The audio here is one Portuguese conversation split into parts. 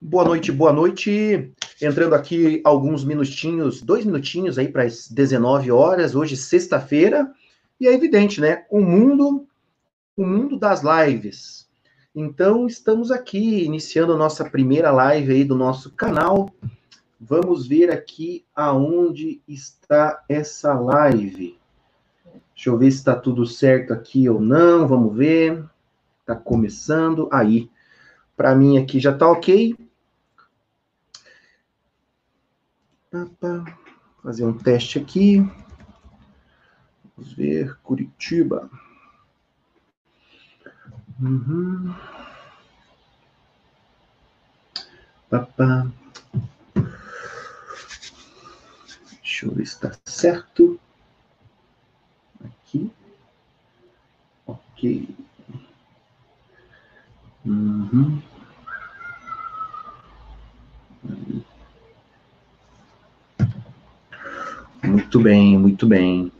Boa noite, boa noite. Entrando aqui alguns minutinhos, dois minutinhos aí para as 19 horas, hoje sexta-feira. E é evidente, né? O mundo, o mundo das lives. Então, estamos aqui iniciando a nossa primeira live aí do nosso canal. Vamos ver aqui aonde está essa live. Deixa eu ver se está tudo certo aqui ou não. Vamos ver. Está começando. Aí. Para mim aqui já está ok. Fazer um teste aqui. Vamos ver, Curitiba. Uhum. Papá. Deixa eu ver se está certo. Aqui. Ok. Uhum. Muito bem, muito bem.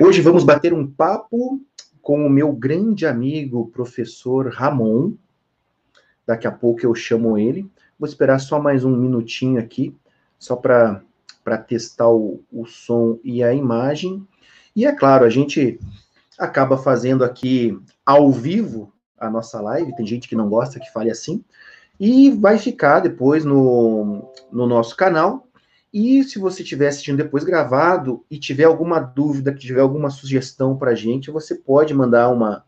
Hoje vamos bater um papo com o meu grande amigo, professor Ramon. Daqui a pouco eu chamo ele. Vou esperar só mais um minutinho aqui, só para testar o, o som e a imagem. E é claro, a gente acaba fazendo aqui ao vivo a nossa live. Tem gente que não gosta que fale assim, e vai ficar depois no, no nosso canal. E se você estiver assistindo depois gravado e tiver alguma dúvida, que tiver alguma sugestão para a gente, você pode mandar uma,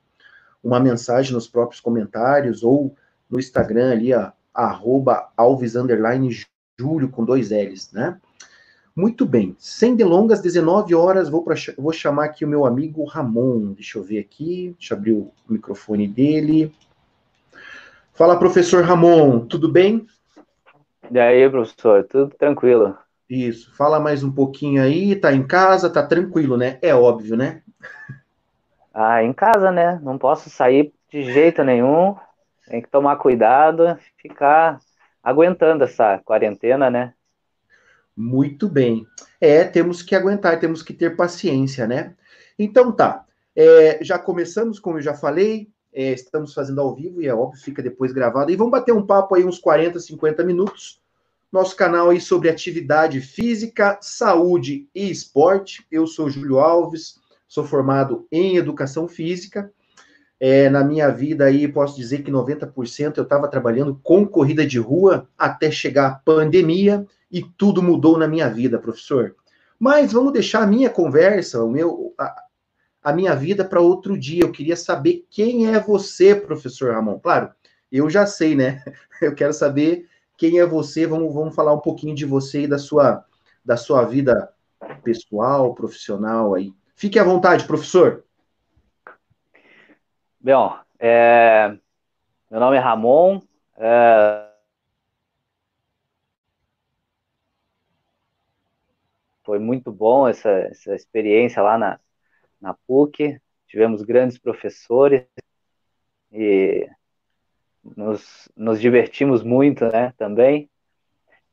uma mensagem nos próprios comentários ou no Instagram ali, ó, arroba alves Júlio com dois L's, né? Muito bem, sem delongas, 19 horas, vou, pra, vou chamar aqui o meu amigo Ramon. Deixa eu ver aqui, deixa eu abrir o microfone dele. Fala, professor Ramon, tudo bem? E aí, professor, tudo tranquilo? Isso, fala mais um pouquinho aí, tá em casa, tá tranquilo, né? É óbvio, né? Ah, em casa, né? Não posso sair de jeito nenhum, tem que tomar cuidado, ficar aguentando essa quarentena, né? Muito bem. É, temos que aguentar, temos que ter paciência, né? Então tá, é, já começamos, como eu já falei, é, estamos fazendo ao vivo e é óbvio, fica depois gravado. E vamos bater um papo aí, uns 40, 50 minutos. Nosso canal aí sobre atividade física, saúde e esporte. Eu sou Júlio Alves, sou formado em educação física. É, na minha vida aí, posso dizer que 90% eu estava trabalhando com corrida de rua até chegar a pandemia e tudo mudou na minha vida, professor. Mas vamos deixar a minha conversa, o meu, a, a minha vida para outro dia. Eu queria saber quem é você, professor Ramon. Claro, eu já sei, né? Eu quero saber quem é você. Vamos, vamos falar um pouquinho de você e da sua, da sua vida pessoal, profissional aí. Fique à vontade, professor. Bom, é... meu nome é Ramon. É... Foi muito bom essa, essa experiência lá na, na PUC, tivemos grandes professores e nos, nos divertimos muito, né, também.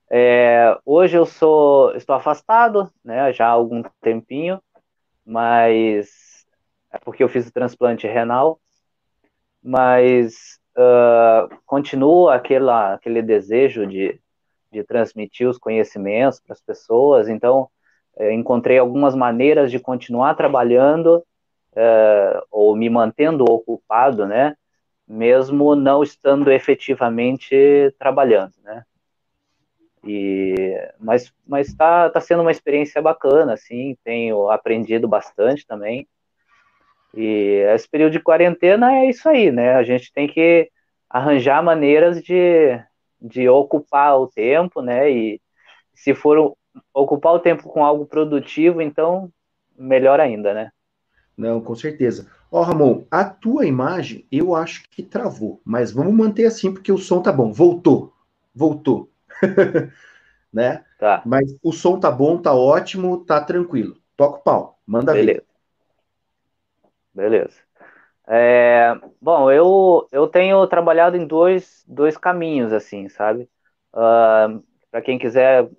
É, hoje eu sou, estou afastado, né, já há algum tempinho, mas é porque eu fiz o transplante renal, mas uh, continuo aquela, aquele desejo de, de transmitir os conhecimentos para as pessoas, então encontrei algumas maneiras de continuar trabalhando é, ou me mantendo ocupado, né? Mesmo não estando efetivamente trabalhando, né? E, mas mas está tá sendo uma experiência bacana, assim, tenho aprendido bastante também. E esse período de quarentena é isso aí, né? A gente tem que arranjar maneiras de, de ocupar o tempo, né? E se for ocupar o tempo com algo produtivo, então melhor ainda, né? Não, com certeza. Ó, oh, Ramon, a tua imagem eu acho que travou, mas vamos manter assim porque o som tá bom. Voltou, voltou, né? Tá. Mas o som tá bom, tá ótimo, tá tranquilo. Toca o pau, manda Beleza. ver. Beleza. É, bom, eu, eu tenho trabalhado em dois, dois caminhos, assim, sabe? Uh, ah, Para quem quiser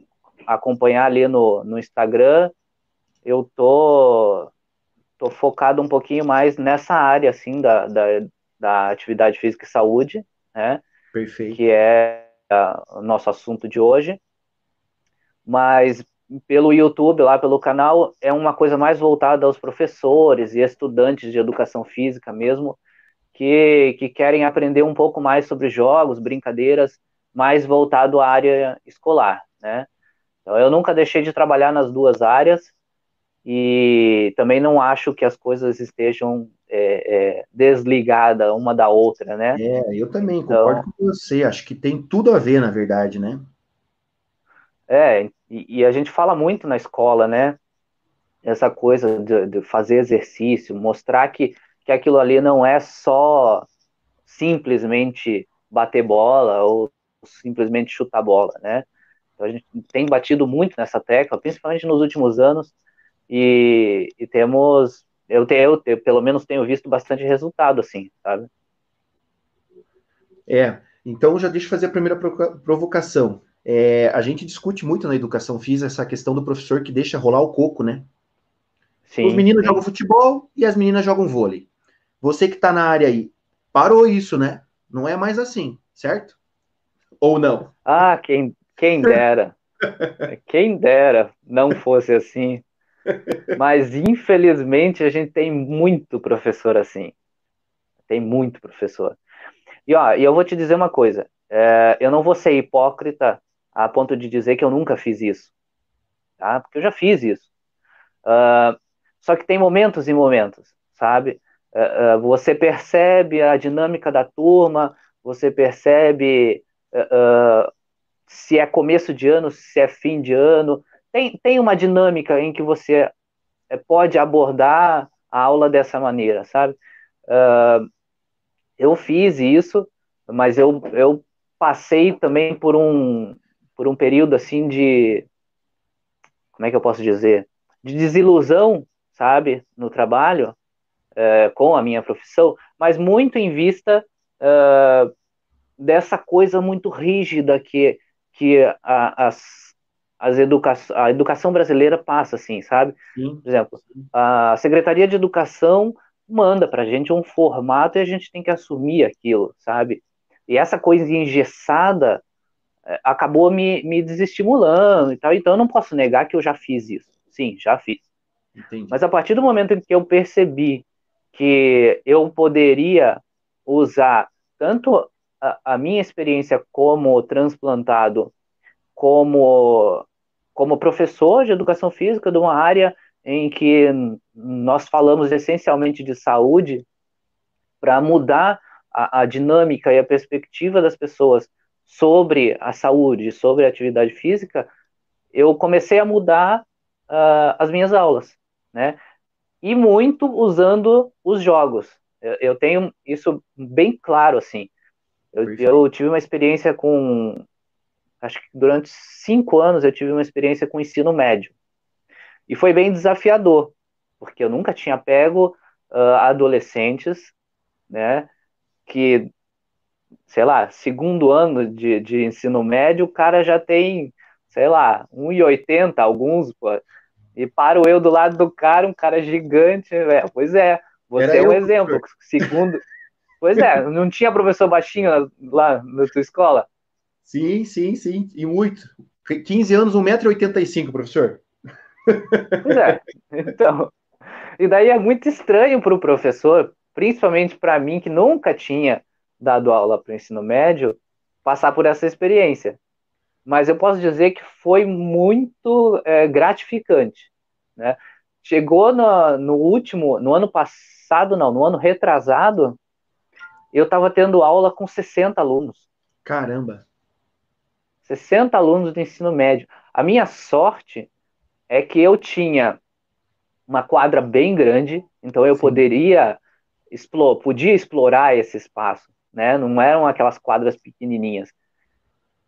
acompanhar ali no, no Instagram, eu tô, tô focado um pouquinho mais nessa área, assim, da, da, da atividade física e saúde, né? Perfeito. Que é uh, o nosso assunto de hoje. Mas pelo YouTube, lá pelo canal, é uma coisa mais voltada aos professores e estudantes de educação física mesmo, que, que querem aprender um pouco mais sobre jogos, brincadeiras, mais voltado à área escolar, né? Então, eu nunca deixei de trabalhar nas duas áreas e também não acho que as coisas estejam é, é, desligadas uma da outra, né? É, eu também então, concordo com você. Acho que tem tudo a ver, na verdade, né? É, e, e a gente fala muito na escola, né? Essa coisa de, de fazer exercício, mostrar que, que aquilo ali não é só simplesmente bater bola ou simplesmente chutar bola, né? Então a gente tem batido muito nessa tecla, principalmente nos últimos anos, e, e temos, eu, tenho, eu pelo menos tenho visto bastante resultado, assim, sabe? É, então já deixa eu fazer a primeira provocação. É, a gente discute muito na educação física essa questão do professor que deixa rolar o coco, né? Sim, Os meninos sim. jogam futebol e as meninas jogam vôlei. Você que está na área aí, parou isso, né? Não é mais assim, certo? Ou não? Ah, quem, quem dera. quem dera não fosse assim. Mas, infelizmente, a gente tem muito professor assim. Tem muito professor. E, ó, eu vou te dizer uma coisa. É, eu não vou ser hipócrita a ponto de dizer que eu nunca fiz isso. Tá? Porque eu já fiz isso. Uh, só que tem momentos e momentos, sabe? Uh, uh, você percebe a dinâmica da turma, você percebe se é começo de ano, se é fim de ano. Tem, tem uma dinâmica em que você eh, pode abordar a aula dessa maneira, sabe? Uh, eu fiz isso, mas eu, eu passei também por um, por um período assim de. Como é que eu posso dizer? De desilusão, sabe? No trabalho, uh, com a minha profissão, mas muito em vista uh, dessa coisa muito rígida que, que a, as, as educa a educação brasileira passa, assim, sabe? Sim. Por exemplo, a Secretaria de Educação manda para a gente um formato e a gente tem que assumir aquilo, sabe? E essa coisa engessada é, acabou me, me desestimulando e tal, então eu não posso negar que eu já fiz isso. Sim, já fiz. Entendi. Mas a partir do momento em que eu percebi que eu poderia usar tanto a, minha experiência como transplantado, como, como professor de educação física de uma área em que nós falamos essencialmente de saúde, para mudar a, a, dinâmica e a perspectiva das pessoas sobre a saúde, sobre a atividade física, eu comecei a mudar uh, as minhas aulas, né? E muito usando os jogos. Eu, eu tenho isso bem claro, assim. Eu, eu, tive uma experiência com. Acho que durante cinco anos eu tive uma experiência com ensino médio. E foi bem desafiador, porque eu nunca tinha pego uh, adolescentes, né, que, sei lá, segundo ano de, de ensino médio, o cara já tem, sei lá, 1,80, alguns, pô, e paro eu do lado do cara, um cara gigante, é, pois é, você Era é um exemplo, segundo, Pois é, não tinha professor baixinho lá na tua escola? Sim, sim, sim, e muito. 15 anos, 1,85m, professor. Pois é, então. E daí é muito estranho para o professor, principalmente para mim, que nunca tinha dado aula para o ensino médio, passar por essa experiência. Mas eu posso dizer que foi muito é, gratificante. Né? Chegou no, no último, no ano passado, não, no ano retrasado, eu estava tendo aula com 60 alunos. Caramba! 60 alunos do ensino médio. A minha sorte é que eu tinha uma quadra bem grande, então eu Sim. poderia explore, podia explorar esse espaço, né? Não eram aquelas quadras pequenininhas.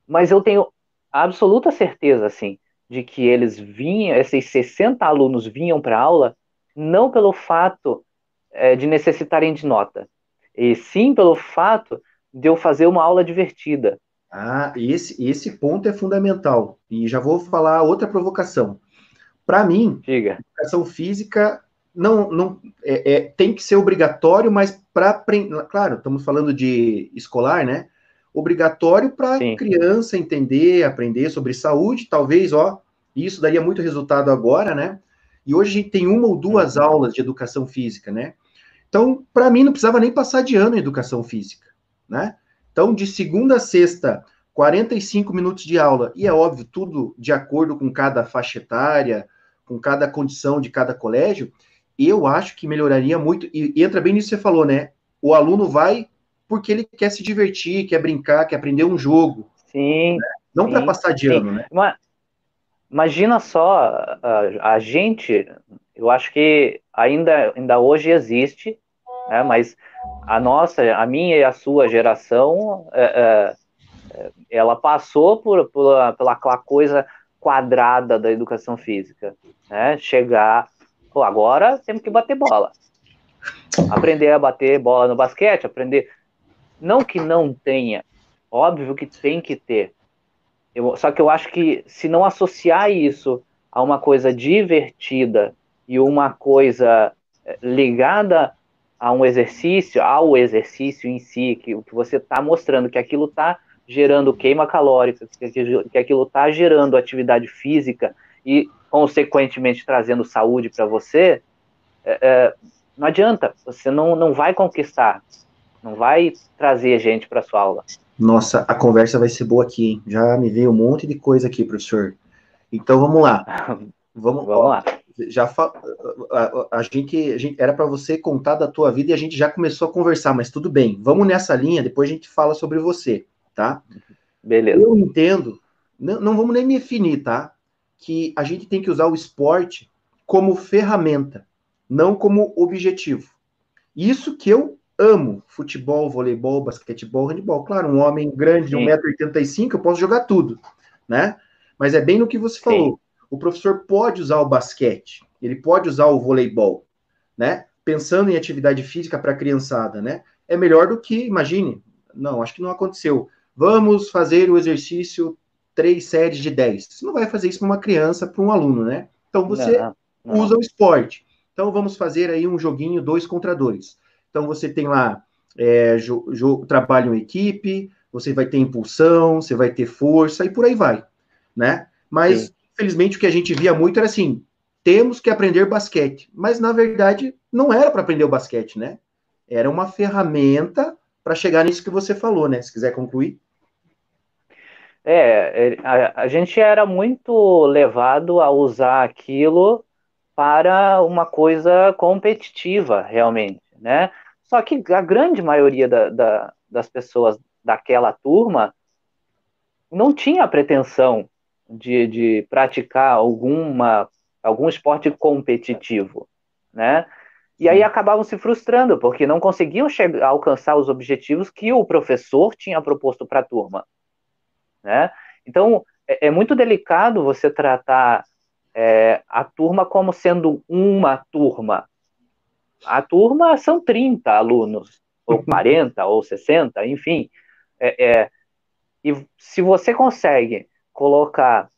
Mas eu tenho absoluta certeza, assim, de que eles vinham, esses 60 alunos vinham para aula não pelo fato é, de necessitarem de nota, e sim pelo fato de eu fazer uma aula divertida. Ah, esse, esse ponto é fundamental. E já vou falar outra provocação. Para mim, Diga. educação física não, não é, é, tem que ser obrigatório, mas para. Claro, estamos falando de escolar, né? Obrigatório para criança entender, aprender sobre saúde, talvez, ó, isso daria muito resultado agora, né? E hoje a gente tem uma ou duas uhum. aulas de educação física, né? Então, para mim, não precisava nem passar de ano em educação física, né? Então, de segunda a sexta, 45 minutos de aula, e é óbvio, tudo de acordo com cada faixa etária, com cada condição de cada colégio, eu acho que melhoraria muito, e, entra bem nisso que você falou, né? O aluno vai porque ele quer se divertir, quer brincar, quer aprender um jogo. Sim. Né? Não para passar de sim. ano, né? Mas, imagina só, a, a, gente, eu acho que ainda, ainda hoje existe, né, mas a nossa, a minha e a sua geração, é, é, ela passou por, por, pela coisa quadrada da educação física, né? Chegar, pô, agora temos que bater bola, aprender a bater bola no basquete, aprender, não que não tenha, óbvio que tem que ter, eu, só que eu acho que se não associar isso a uma coisa divertida e uma coisa eh, ligada a um exercício, ao exercício em si, que, que você está mostrando que aquilo está gerando queima calórica, que, aquilo está gerando atividade física e, consequentemente, trazendo saúde para você, é, é, não adianta, você não, não vai conquistar, não vai trazer gente para sua aula. Nossa, a conversa vai ser boa aqui, hein? Já me veio um monte de coisa aqui, professor. Então vamos lá. Vamos, vamos lá. Já fa... a, gente, a gente era para você contar da tua vida e a gente já começou a conversar, mas tudo bem. Vamos nessa linha, depois a gente fala sobre você, tá? Beleza. Eu entendo, não, não vamos nem me definir, tá? Que a gente tem que usar o esporte como ferramenta, não como objetivo. Isso que eu amo futebol, voleibol, basquetebol, handebol. Claro, um homem grande de 1,85m, eu posso jogar tudo, né? Mas é bem no que você falou. O professor pode usar o basquete, ele pode usar o voleibol, né? Pensando em atividade física para a criançada, né? É melhor do que, imagine, não, acho que não aconteceu. Vamos fazer o exercício três séries de 10. Você não vai fazer isso para uma criança, para um aluno, né? Então você não, não. usa o esporte. Então vamos fazer aí um joguinho dois contra dois. Então, você tem lá é, trabalho em equipe, você vai ter impulsão, você vai ter força e por aí vai, né? Mas, Sim. Infelizmente, o que a gente via muito era assim, temos que aprender basquete. Mas, na verdade, não era para aprender o basquete, né? Era uma ferramenta para chegar nisso que você falou, né? Se quiser concluir. É, é, a, a, gente era muito levado a usar aquilo para uma coisa competitiva, realmente, né? Só que a grande maioria da, da, das pessoas daquela turma não tinha pretensão de, de praticar alguma, algum esporte competitivo, né? E aí acabavam se frustrando, porque não conseguiam chegar, alcançar os objetivos que o professor tinha proposto para a turma. Né? Então, é, é, muito delicado você tratar é, a turma como sendo uma turma, a turma são 30 alunos, ou 40, ou 60, enfim. É, é, e se você consegue colocar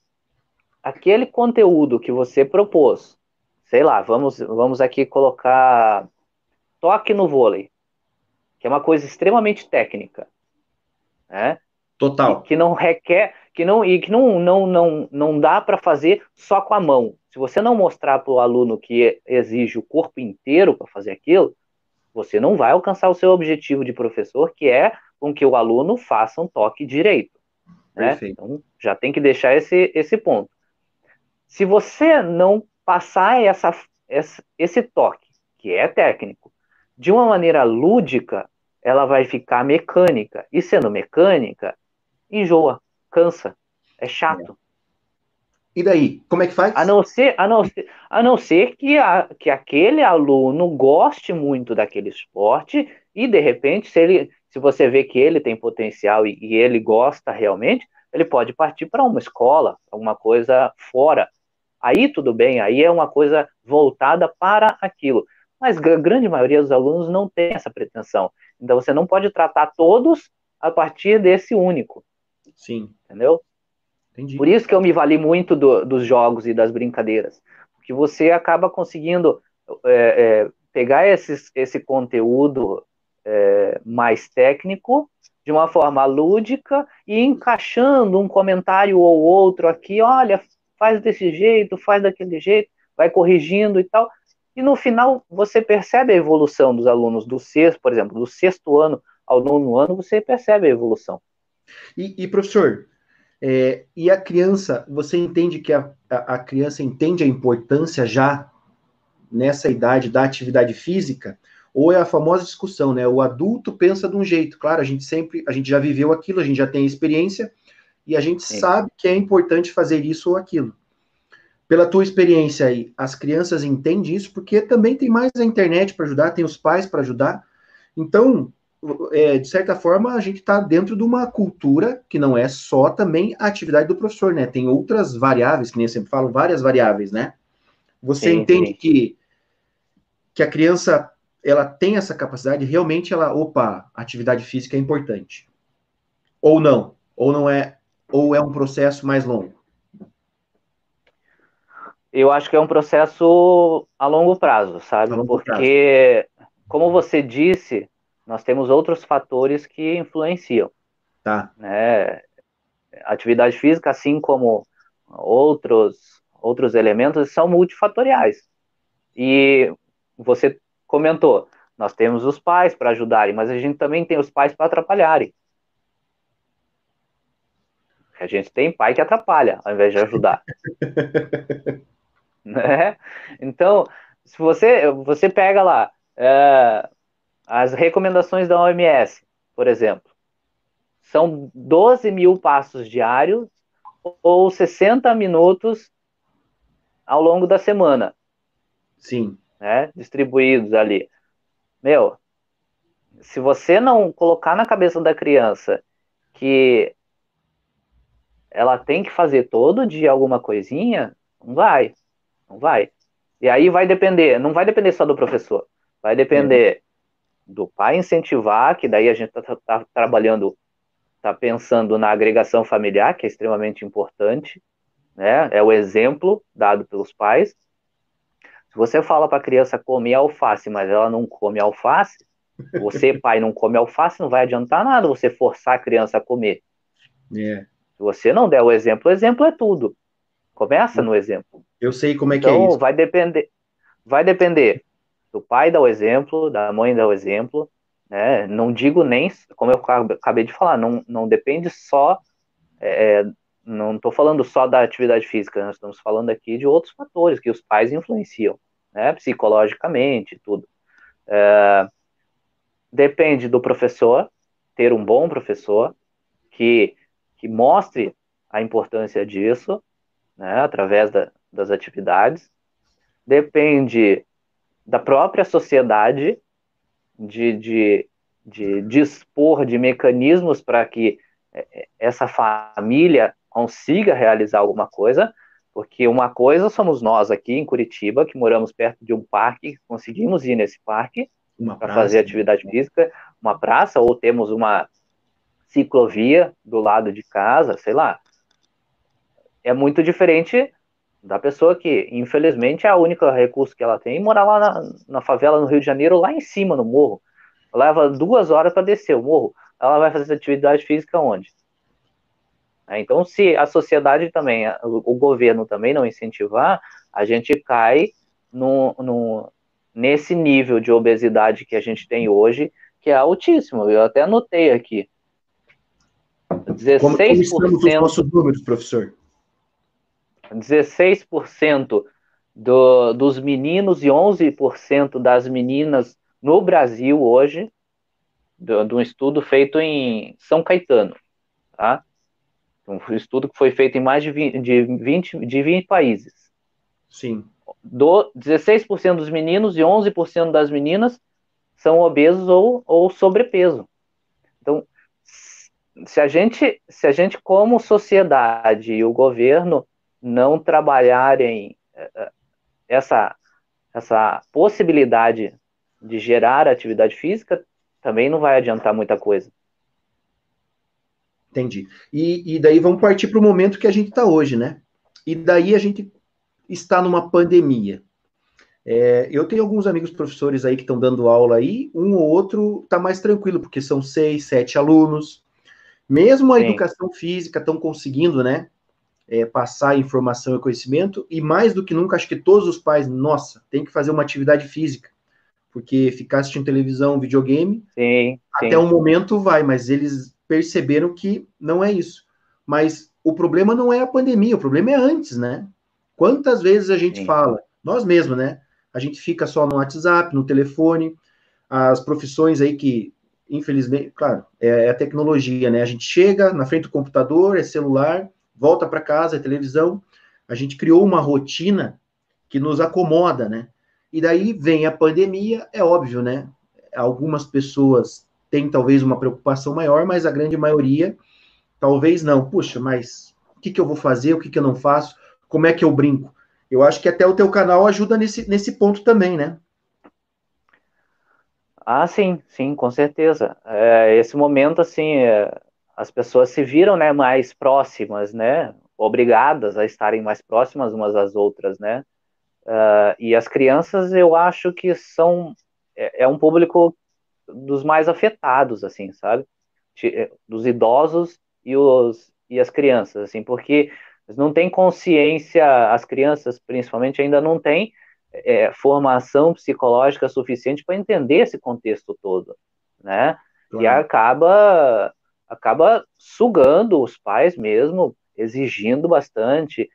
aquele conteúdo que você propôs, sei lá, vamos, vamos aqui colocar toque no vôlei, que é uma coisa extremamente técnica, né? Total. que não requer, que não e que não não não não dá para fazer só com a mão. Se você não mostrar para o aluno que exige o corpo inteiro para fazer aquilo, você não vai alcançar o seu objetivo de professor, que é com que o aluno faça um toque direito. Né? Então, já tem que deixar esse, esse ponto. Se você não passar essa, esse toque, que é técnico, de uma maneira lúdica, ela vai ficar mecânica. E sendo mecânica, enjoa, cansa, é chato. E daí, como é que faz? A não ser, a não ser, a não ser que, a, que aquele aluno goste muito daquele esporte e, de repente, se, ele, se você vê que ele tem potencial e, e ele gosta realmente, ele pode partir para uma escola, alguma coisa fora. Aí tudo bem, aí é uma coisa voltada para aquilo. Mas a grande maioria dos alunos não tem essa pretensão. Então você não pode tratar todos a partir desse único. Sim. Entendeu? Entendi. Por isso que eu me vali muito do, dos jogos e das brincadeiras. Porque você acaba conseguindo é, é, pegar esses, esse conteúdo é, mais técnico, de uma forma lúdica e encaixando um comentário ou outro aqui, olha, faz desse jeito, faz daquele jeito, vai corrigindo e tal. E no final você percebe a evolução dos alunos do sexto, por exemplo, do sexto ano ao nono ano, você percebe a evolução. E, e professor, é, e a criança, você entende que a, a, a criança entende a importância já nessa idade da atividade física? Ou é a famosa discussão, né? O adulto pensa de um jeito, claro, a gente sempre, a gente já viveu aquilo, a gente já tem experiência e a gente Sim. sabe que é importante fazer isso ou aquilo. Pela tua experiência aí, as crianças entendem isso porque também tem mais a internet para ajudar, tem os pais para ajudar. Então, é, de certa forma, a gente está dentro de uma cultura que não é só também a atividade do professor, né? Tem outras variáveis, que nem eu sempre falo, várias variáveis, né? Você sim, entende sim. que que a criança ela tem essa capacidade, realmente ela, opa, atividade física é importante. Ou não, ou não é, ou é um processo mais longo. Eu acho que é um processo a longo prazo, sabe? Longo Porque, prazo. como você disse, nós temos outros fatores que influenciam. Tá. Né? Atividade física, assim como outros outros elementos, são multifatoriais. E você comentou, nós temos os pais para ajudarem, mas a gente também tem os pais para atrapalharem. A gente tem pai que atrapalha ao invés de ajudar. né? Então, se você, você pega lá é, as recomendações da OMS, por exemplo, são 12 mil passos diários ou 60 minutos ao longo da semana. Sim né, distribuídos ali. Meu, se você não colocar na cabeça da criança que ela tem que fazer todo dia alguma coisinha, não vai, não vai. E aí vai depender, não vai depender só do professor, vai depender uhum. Do pai incentivar, que daí a gente está tá trabalhando, está pensando na agregação familiar, que é extremamente importante, né? É o exemplo dado pelos pais. Se você fala para a criança comer alface, mas ela não come alface, você, pai, não come alface, não vai adiantar nada você forçar a criança a comer. É. Se você não der o exemplo, o exemplo é tudo. Começa no exemplo. Eu sei como é que é então, é isso. vai depender, vai depender do pai dar o exemplo, da mãe dar o exemplo, né? Não digo nem, como eu acabei de falar, não, não depende só, é, não estou falando só da atividade física, nós estamos falando aqui de outros fatores que os pais influenciam né, psicologicamente, tudo. É, depende do professor, ter um bom professor que, que mostre a importância disso, né, através da, das atividades. Depende da própria sociedade de, de, de dispor de mecanismos para que é, essa família consiga realizar alguma coisa, porque uma coisa somos nós aqui em Curitiba, que moramos perto de um parque, conseguimos ir nesse parque para fazer atividade física, uma praça, ou temos uma ciclovia do lado de casa, sei lá. É muito diferente da pessoa que, infelizmente, é a única recurso que ela tem, morar lá na, na favela no Rio de Janeiro, lá em cima, no morro. Leva duas horas para descer o morro. Ela vai fazer atividade física onde? Né? Então, se a sociedade também, o governo também não incentivar, a gente cai no, no, nesse nível de obesidade que a gente tem hoje, que é altíssimo. Eu até anotei aqui. 16%. Como, como estamos os nossos números, professor? 16% do, dos meninos e 11% das meninas no Brasil hoje, de um estudo feito em São Caetano, tá? Um estudo que foi feito em mais de 20, de 20, de 20 países. Sim. Do 16% dos meninos e 11% das meninas são obesos ou, ou sobrepeso. Então, se a gente, se a gente como sociedade e o governo não trabalharem eh, eh, essa essa possibilidade de gerar atividade física, também não vai adiantar muita coisa. Entendi. E, e daí vamos partir para o momento que a gente está hoje, né? E daí a gente está numa pandemia. É, eu tenho alguns amigos professores aí que estão dando aula aí, um ou outro está mais tranquilo, porque são seis, sete alunos. Mesmo a Sim. educação física estão conseguindo, né, é, passar informação e conhecimento, e mais do que nunca, acho que todos os pais, nossa, tem que fazer uma atividade física, porque ficar assistindo televisão, videogame, sim, até sim. um momento vai, mas eles perceberam que não é isso. Mas o problema não é a pandemia, o problema é antes, né? Quantas vezes a gente sim. fala, nós mesmos, né? a gente fica só no WhatsApp, no telefone, as profissões aí que, infelizmente, claro, é, é a tecnologia, né? A gente chega na frente do computador, é celular, volta para casa, é televisão. A gente criou uma rotina que nos acomoda, né? E daí vem a pandemia, é óbvio, né? Algumas pessoas têm talvez uma preocupação maior, mas a grande maioria talvez não. Puxa, mas o que, que eu vou fazer? O que, que eu não faço? Como é que eu brinco? Eu acho que até o teu canal ajuda nesse, nesse ponto também, né? Ah, sim, sim, com certeza. É, esse momento, assim, é, as pessoas se viram, né, mais próximas, né, obrigadas a estarem mais próximas umas às outras, né, uh, e as crianças, eu acho que são, é, é, um público dos mais afetados, assim, sabe, dos idosos e, os, e as crianças, assim, porque não têm consciência, as crianças principalmente ainda não têm é, formação psicológica suficiente para entender esse contexto todo, né? Claro. E acaba acaba sugando os pais mesmo, exigindo bastante,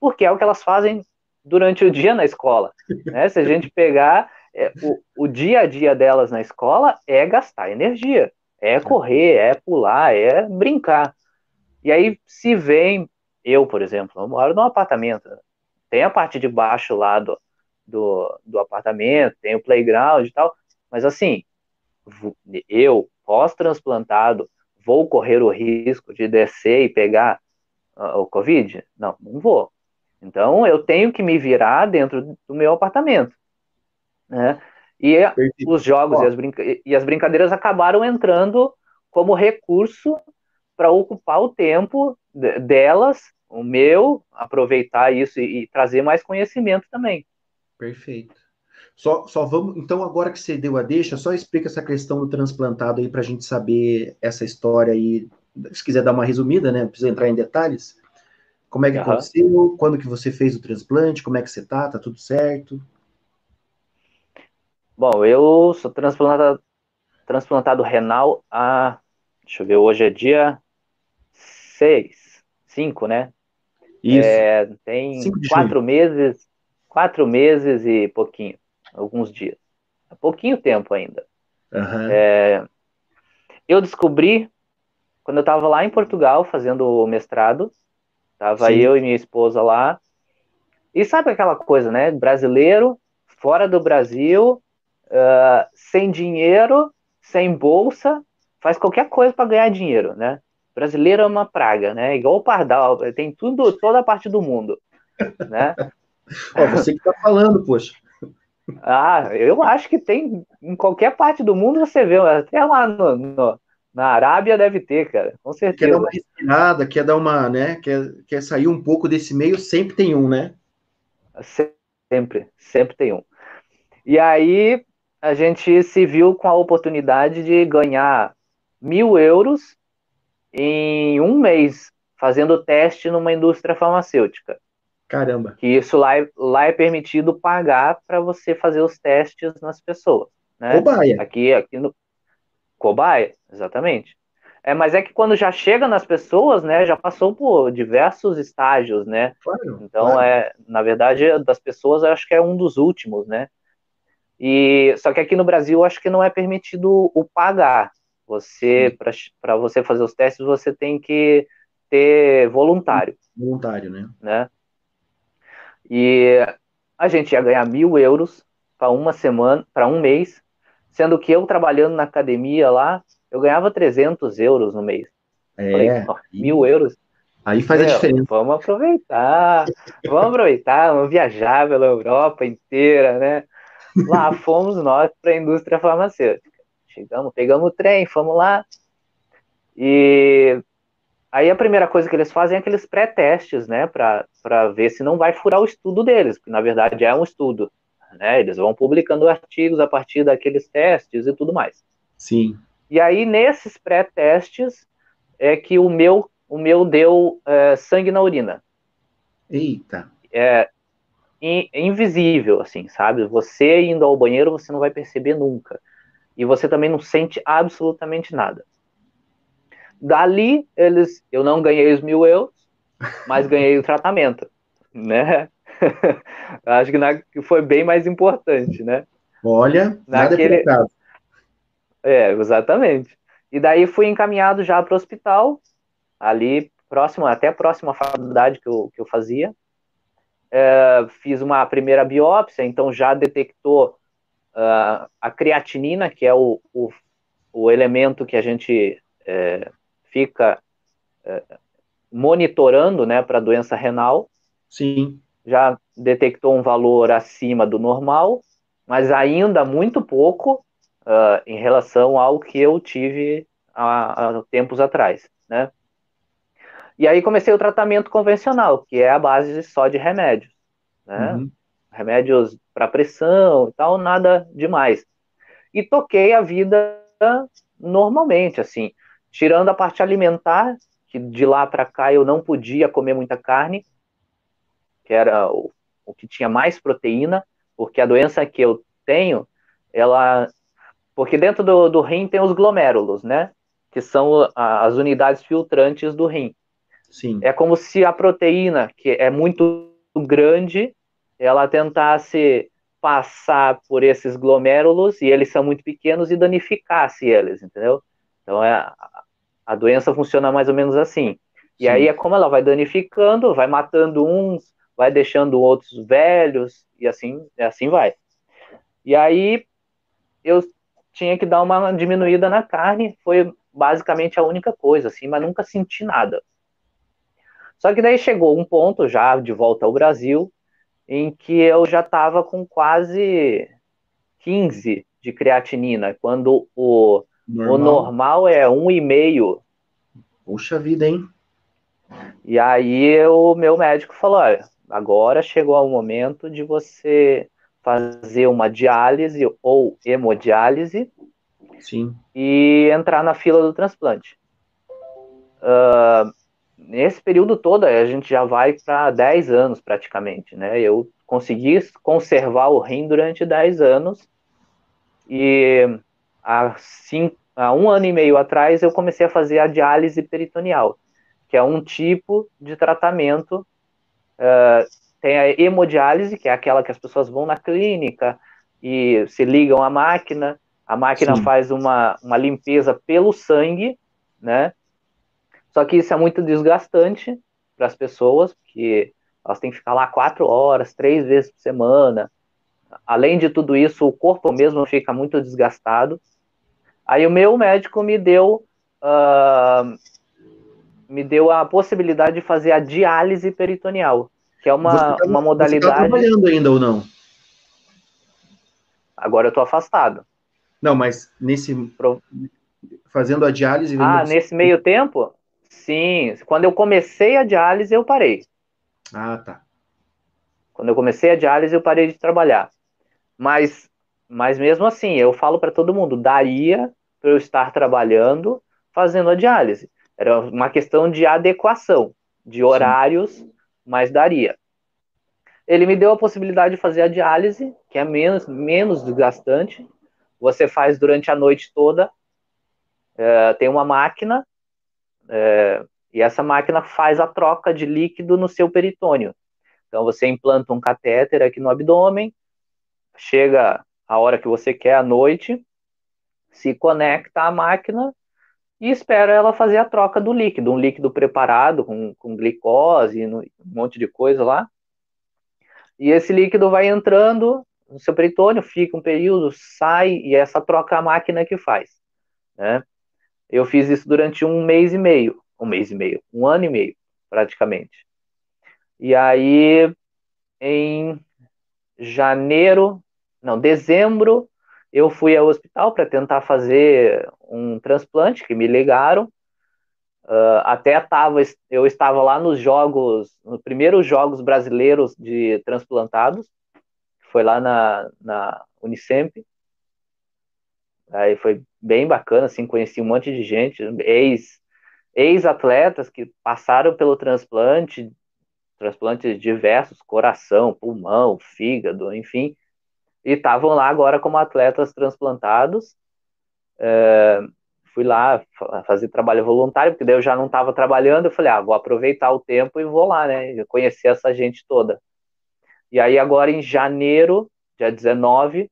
porque é o que elas fazem durante o dia na escola, né? Se a gente pegar é, o, o dia a dia delas na escola é gastar energia, é correr, é pular, é brincar. E aí se vem eu, por exemplo, eu moro num apartamento. Tem a parte de baixo lá do, do, do apartamento, tem o playground e tal, mas assim, eu, pós-transplantado, vou correr o risco de descer e pegar uh, o Covid? Não, não vou. Então, eu tenho que me virar dentro do meu apartamento. Né? E Perfeito. os jogos e as, brinca e as brincadeiras acabaram entrando como recurso para ocupar o tempo delas o meu, aproveitar isso e, e trazer mais conhecimento também. Perfeito. Só, só vamos. Então, agora que você deu a deixa, só explica essa questão do transplantado aí para a gente saber essa história aí. Se quiser dar uma resumida, né? Não precisa entrar em detalhes. Como é que uhum. aconteceu? Quando que você fez o transplante? Como é que você tá? Tá tudo certo? Bom, eu sou transplantado, transplantado renal há. Deixa eu ver, hoje é dia 6, 5, né? Isso. É, tem quatro meses, quatro meses e pouquinho, alguns dias. É pouquinho tempo ainda. Uhum. É, eu descobri quando eu estava lá em Portugal fazendo o mestrado, tava Sim. eu e minha esposa lá, e sabe aquela coisa, né? Brasileiro, fora do Brasil, uh, sem dinheiro, sem bolsa, faz qualquer coisa para ganhar dinheiro, né? brasileiro é uma praga, né? Igual o pardal, tem tudo, toda a parte do mundo, né? é você que tá falando, poxa. Ah, eu acho que tem em qualquer parte do mundo você vê, até lá no, no na Arábia deve ter, cara, com certeza. Quer dar uma respirada, quer dar uma, né? Quer, quer sair um pouco desse meio, sempre tem um, né? Sempre, sempre tem um. E aí a gente se viu com a oportunidade de ganhar mil euros em um mês fazendo teste numa indústria farmacêutica. Caramba. Que isso lá é, lá é permitido pagar para você fazer os testes nas pessoas. Né? Cobaia. Aqui, aqui no. Cobaia, exatamente. É, mas é que quando já chega nas pessoas, né, já passou por diversos estágios, né? Claro, então, claro. é, na verdade, das pessoas, eu acho que é um dos últimos, né? E só que aqui no Brasil, eu acho que não é permitido o pagar. Você, para você fazer os testes, você tem que ter voluntário. Voluntário, né? né? E a gente ia ganhar mil euros para uma semana, para um mês, sendo que eu trabalhando na academia lá, eu ganhava 300 euros no mês. É. Falei, oh, mil euros. Aí faz Meu, a diferença. Vamos aproveitar, vamos aproveitar, vamos viajar pela Europa inteira, né? Lá fomos nós para a indústria farmacêutica. Chegamos, pegamos o trem, fomos lá. E aí a primeira coisa que eles fazem é aqueles pré-testes, né, para ver se não vai furar o estudo deles, porque na verdade é um estudo, né? Eles vão publicando artigos a partir daqueles testes e tudo mais. Sim. E aí, nesses pré-testes, é que o meu, o meu deu é, sangue na urina. Eita. É, invisível, assim, sabe? Você indo ao banheiro, você não vai perceber nunca. E você também não sente absolutamente nada. Dali, eles, eu não ganhei os mil euros, mas ganhei o tratamento, né? Acho que, na, foi bem mais importante, né? Olha, Naquele... nada é, exatamente. E daí fui encaminhado já para o hospital, ali próximo, até próximo à faculdade que eu, que eu fazia. É, fiz uma primeira biópsia, então já detectou uh, a creatinina, que é o, o, o elemento que a gente é, fica é, monitorando né, para doença renal. Sim. Já detectou um valor acima do normal, mas ainda muito pouco uh, em relação ao que eu tive há, há tempos atrás, né? E aí comecei o tratamento convencional, que é a base só de remédios, né? Uhum. Remédios para pressão e tal, nada demais. E toquei a vida normalmente, assim, tirando a parte alimentar, que de lá para cá eu não podia comer muita carne, que era o, o que tinha mais proteína, porque a doença que eu tenho, ela porque dentro do, do rim tem os glomérulos, né? Que são as unidades filtrantes do rim. Sim. É como se a proteína, que é muito grande, ela tentasse passar por esses glomérulos e eles são muito pequenos e danificasse eles, entendeu? Então é, a doença funciona mais ou menos assim. E Sim. aí é como ela vai danificando, vai matando uns, vai deixando outros velhos e assim, assim vai. E aí eu tinha que dar uma diminuída na carne, foi basicamente a única coisa, assim, mas nunca senti nada. Só que daí chegou um ponto, já de volta ao Brasil, em que eu já estava com quase 15 de creatinina, quando o normal, o normal é 1,5. Puxa vida, hein? E aí o meu médico falou, olha, agora chegou o momento de você fazer uma diálise ou hemodiálise Sim. e entrar na fila do transplante. Uh, nesse período todo, a gente já vai para 10 anos praticamente, né? Eu consegui conservar o rim durante 10 anos e há, cinco, há um ano e meio atrás eu comecei a fazer a diálise peritoneal, que é um tipo de tratamento uh, tem a hemodiálise, que é aquela que as pessoas vão na clínica e se ligam à máquina, a máquina Sim. faz uma, uma limpeza pelo sangue, né? Só que isso é muito desgastante para as pessoas, porque elas têm que ficar lá quatro horas, três vezes por semana. Além de tudo isso, o corpo mesmo fica muito desgastado. Aí o meu médico me deu uh, me deu a possibilidade de fazer a diálise peritoneal, que é uma, tá, uma modalidade. Você tá trabalhando ainda ou não? Agora eu tô afastado. Não, mas nesse. Pro... Fazendo a diálise. Ah, nesse meio tempo? Sim. Quando eu comecei a diálise, eu parei. Ah, tá. Quando eu comecei a diálise, eu parei de trabalhar. Mas, mas mesmo assim, eu falo para todo mundo: daria para eu estar trabalhando fazendo a diálise. Era uma questão de adequação, de horários. Sim mas daria. Ele me deu a possibilidade de fazer a diálise, que é menos, menos desgastante. Você faz durante a noite toda. É, tem uma máquina, é, e essa máquina faz a troca de líquido no seu peritônio. Então você implanta um catéter aqui no abdômen, chega a hora que você quer à noite, se conecta à máquina e espera ela fazer a troca do líquido, um líquido preparado com, com glicose, um monte de coisa lá. E esse líquido vai entrando no seu peritônio, fica um período, sai, e essa troca a máquina que faz. Né? Eu fiz isso durante um mês e meio, um mês e meio, um ano e meio, praticamente. E aí, em janeiro, não, dezembro eu fui ao hospital para tentar fazer um transplante que me ligaram. Uh, até tava, eu estava lá nos jogos, nos primeiros jogos brasileiros de transplantados. foi lá na, na Unicamp. Aí foi bem bacana, assim, conheci um monte de gente, ex, ex-atletas que passaram pelo transplante, transplantes diversos, coração, pulmão, fígado, enfim, e estavam lá agora como atletas transplantados. É, fui lá fazer trabalho voluntário, porque daí eu já não estava trabalhando, eu falei, ah, vou aproveitar o tempo e vou lá, né, conhecer essa gente toda. E aí agora em janeiro, dia 19,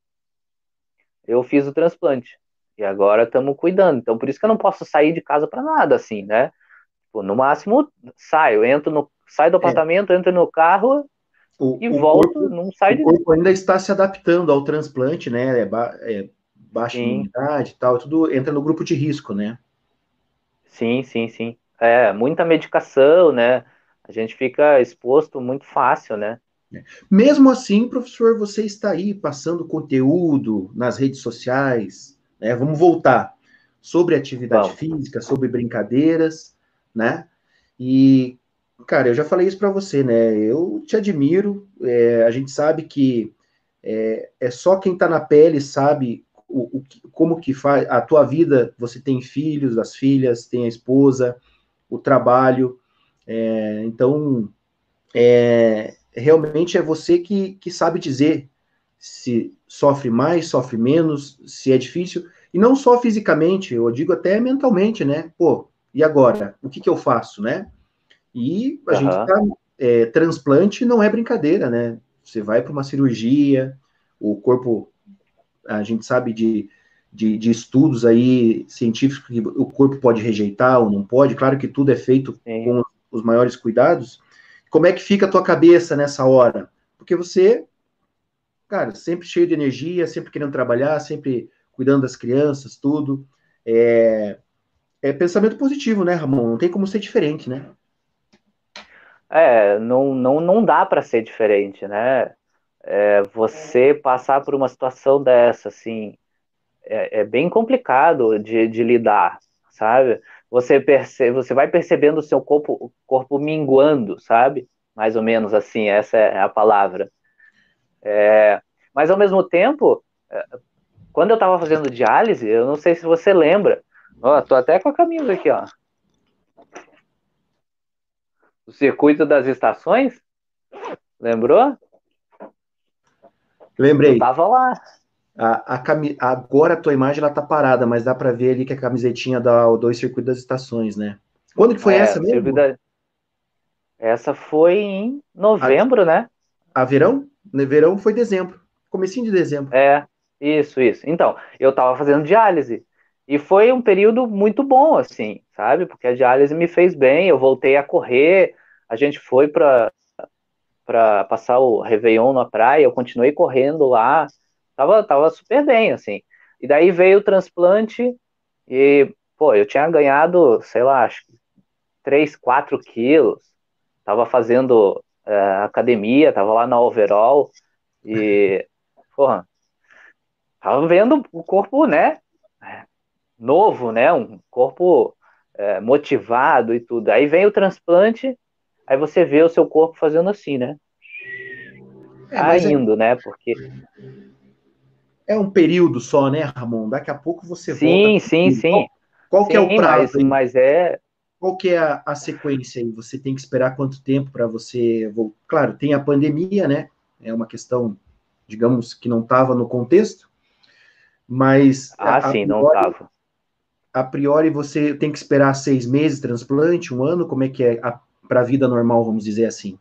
eu fiz o transplante. E agora estamos cuidando. Então por isso que eu não posso sair de casa para nada, assim, né? Tipo, no máximo, saio, entro no, saio do é. apartamento, é. entro no carro o, e o volto, corpo, não sai de O corpo ainda está se adaptando ao transplante, né? É, ba é baixa sim. imunidade e tal, tudo entra no grupo de risco, né? Sim, sim, sim. É, muita medicação, né? A gente fica exposto muito fácil, né? É. Mesmo assim, professor, você está aí passando conteúdo nas redes sociais, né? Vamos voltar sobre atividade Vamos. física, sobre brincadeiras, né? E, cara, eu já falei isso para você, né? Eu te admiro. É, a gente sabe que é, é só quem está na pele sabe o, o, como que faz a tua vida. Você tem filhos, as filhas, tem a esposa, o trabalho. É, então, é, realmente é você que, que sabe dizer se sofre mais, sofre menos, se é difícil. E não só fisicamente, eu digo até mentalmente, né? Pô, e agora? O que, que eu faço, né? E a uhum. gente tá. É, transplante não é brincadeira, né? Você vai para uma cirurgia, o corpo, a gente sabe de, de, de, estudos aí científicos que o corpo pode rejeitar ou não pode. Claro que tudo é feito Sim. com os maiores cuidados, como é que fica a tua cabeça nessa hora? Porque você, cara, sempre cheio de energia, sempre querendo trabalhar, sempre cuidando das crianças, tudo. É, é pensamento positivo, né, Ramon? Não tem como ser diferente, né? É, não, não, não dá para ser diferente, né? É, você passar por uma situação dessa, assim, é, é bem complicado de, de lidar, sabe? você percebe, você vai percebendo o seu corpo, corpo minguando, sabe? Mais ou menos assim, essa é a palavra. É, mas ao mesmo tempo, é, quando eu estava fazendo diálise, eu não sei se você lembra, ó, tô até com a camisa aqui, ó. O circuito das estações, lembrou? Lembrei. Eu tava lá. A, a cami... Agora a tua imagem ela tá parada, mas dá para ver ali que a camisetinha dá o dois circuitos das estações, né? Quando que foi é, essa mesmo? Da... Essa foi em novembro, a... né? A verão? Verão foi dezembro. Comecinho de dezembro. É, isso, isso. Então, eu tava fazendo diálise. E foi um período muito bom, assim, sabe? Porque a diálise me fez bem, eu voltei a correr, a gente foi para para passar o Réveillon na praia, eu continuei correndo lá, Tava, tava super bem, assim. E daí veio o transplante e, pô, eu tinha ganhado, sei lá, acho que 3, 4 quilos. Tava fazendo é, academia, tava lá na overall e, porra, tava vendo o corpo, né, novo, né, um corpo é, motivado e tudo. Aí vem o transplante, aí você vê o seu corpo fazendo assim, né? É, Caindo, é... né? Porque é um período só, né, Ramon? Daqui a pouco você sim, volta. Sim, sim, sim. Qual, qual que é o prazo? Mas, mas, é. Qual que é a, a, sequência aí? Você tem que esperar quanto tempo para você. Claro, tem a pandemia, né? É uma questão, digamos, que não estava no contexto, mas. Ah, a, sim, a priori, não estava. A priori, você tem que esperar seis meses transplante, um ano? Como é que é para a vida normal, vamos dizer assim?